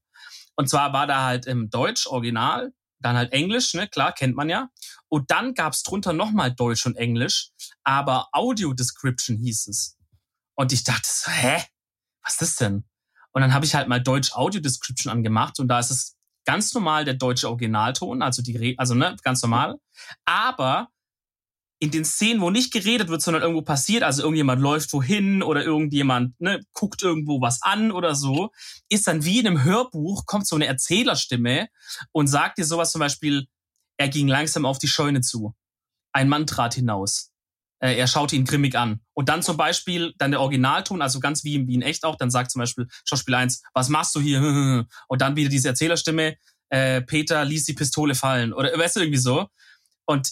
Und zwar war da halt im Deutsch Original, dann halt Englisch, ne, klar, kennt man ja. Und dann gab's drunter nochmal Deutsch und Englisch, aber Audio Description hieß es. Und ich dachte so, hä? Was ist das denn? Und dann habe ich halt mal Deutsch Audio Description angemacht und da ist es ganz normal der deutsche Originalton, also die, also ne, ganz normal. Aber in den Szenen, wo nicht geredet wird, sondern irgendwo passiert, also irgendjemand läuft wohin oder irgendjemand ne, guckt irgendwo was an oder so, ist dann wie in einem Hörbuch, kommt so eine Erzählerstimme und sagt dir sowas zum Beispiel, er ging langsam auf die Scheune zu. Ein Mann trat hinaus. Äh, er schaute ihn grimmig an. Und dann zum Beispiel dann der Originalton, also ganz wie, wie in echt auch, dann sagt zum Beispiel Schauspieler 1, was machst du hier? Und dann wieder diese Erzählerstimme, äh, Peter ließ die Pistole fallen. Oder weißt du, irgendwie so. Und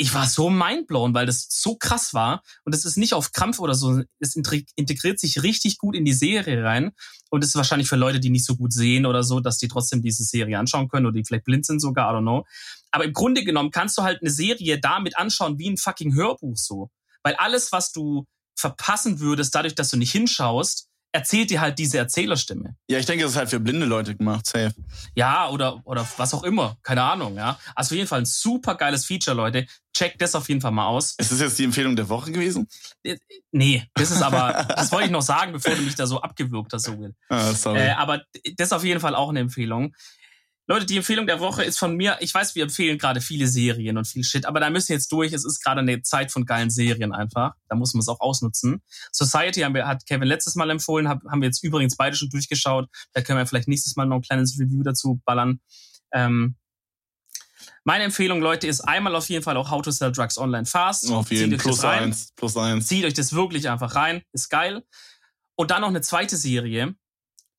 ich war so mindblown, weil das so krass war. Und es ist nicht auf Krampf oder so. Es integriert sich richtig gut in die Serie rein. Und es ist wahrscheinlich für Leute, die nicht so gut sehen oder so, dass die trotzdem diese Serie anschauen können oder die vielleicht blind sind sogar, I don't know. Aber im Grunde genommen kannst du halt eine Serie damit anschauen wie ein fucking Hörbuch so. Weil alles, was du verpassen würdest, dadurch, dass du nicht hinschaust, erzählt dir halt diese Erzählerstimme. Ja, ich denke, das ist halt für blinde Leute gemacht, safe. Ja, oder, oder was auch immer. Keine Ahnung, ja. Also auf jeden Fall ein super geiles Feature, Leute. Checkt das auf jeden Fall mal aus. Ist das jetzt die Empfehlung der Woche gewesen? Nee, das ist aber, das wollte ich noch sagen, bevor du mich da so abgewürgt hast, so Will. Ah, sorry. Äh, aber das ist auf jeden Fall auch eine Empfehlung. Leute, die Empfehlung der Woche ist von mir. Ich weiß, wir empfehlen gerade viele Serien und viel Shit, aber da müssen wir jetzt durch. Es ist gerade eine Zeit von geilen Serien einfach. Da muss man es auch ausnutzen. Society haben wir, hat Kevin letztes Mal empfohlen, hab, haben wir jetzt übrigens beide schon durchgeschaut. Da können wir vielleicht nächstes Mal noch ein kleines Review dazu ballern. Ähm, meine Empfehlung, Leute, ist einmal auf jeden Fall auch How to Sell Drugs Online Fast. auf jeden Fall. Plus eins. Plus eins. Zieht euch das wirklich einfach rein. Ist geil. Und dann noch eine zweite Serie.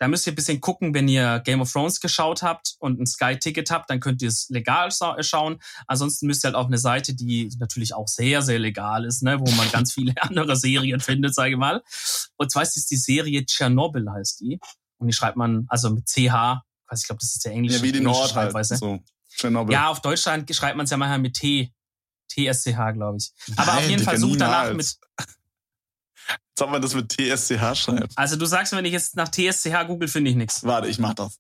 Da müsst ihr ein bisschen gucken, wenn ihr Game of Thrones geschaut habt und ein Sky-Ticket habt, dann könnt ihr es legal schauen. Ansonsten müsst ihr halt auf eine Seite, die natürlich auch sehr, sehr legal ist, ne, wo man ganz viele andere Serien findet, sage ich mal. Und zwar ist es die Serie Chernobyl, heißt die. Und die schreibt man, also mit CH, ich glaube, das ist der englische, ja, wie den englische Ort halt. So. Chernobyl. Ja, auf Deutschland schreibt man es ja manchmal mit T. TSCH, glaube ich. Aber auf Nein, jeden Fall sucht danach mit. Ob man das mit TSCH schreibt. Also du sagst, wenn ich jetzt nach TSCH google, finde ich nichts. Warte, ich mach das.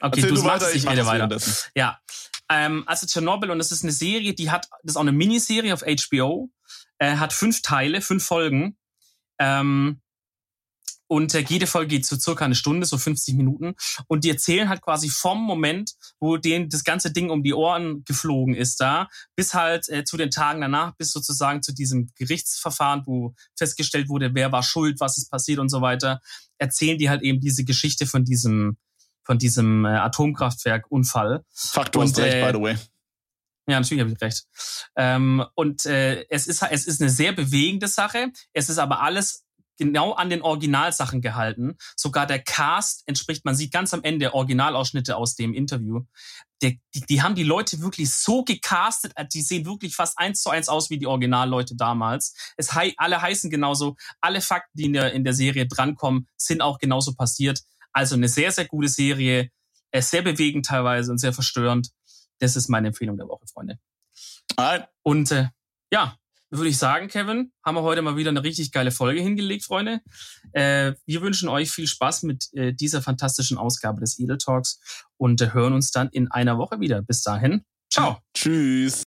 Okay, Erzähl du du machst weiter, es, ich ich mach rede das weiter. Ja. Ähm, also Tschernobyl und das ist eine Serie, die hat, das ist auch eine Miniserie auf HBO, äh, hat fünf Teile, fünf Folgen. Ähm, und äh, jede Folge geht so circa eine Stunde, so 50 Minuten. Und die erzählen halt quasi vom Moment, wo denen das ganze Ding um die Ohren geflogen ist da, bis halt äh, zu den Tagen danach, bis sozusagen zu diesem Gerichtsverfahren, wo festgestellt wurde, wer war schuld, was ist passiert und so weiter, erzählen die halt eben diese Geschichte von diesem, von diesem äh, Atomkraftwerkunfall. Fuck, du Und, hast recht, äh, by the way. Ja, natürlich habe ich recht. Ähm, und äh, es ist es ist eine sehr bewegende Sache. Es ist aber alles genau an den Originalsachen gehalten. Sogar der Cast entspricht, man sieht ganz am Ende Originalausschnitte aus dem Interview. Der, die, die haben die Leute wirklich so gecastet, äh, die sehen wirklich fast eins zu eins aus wie die Originalleute damals. Es hei alle heißen genauso, alle Fakten, die in der, in der Serie drankommen, sind auch genauso passiert. Also eine sehr, sehr gute Serie, äh, sehr bewegend teilweise und sehr verstörend. Das ist meine Empfehlung der Woche, Freunde. Und äh, ja, würde ich sagen, Kevin, haben wir heute mal wieder eine richtig geile Folge hingelegt, Freunde. Äh, wir wünschen euch viel Spaß mit äh, dieser fantastischen Ausgabe des Edel Talks und äh, hören uns dann in einer Woche wieder. Bis dahin, ciao. Tschüss.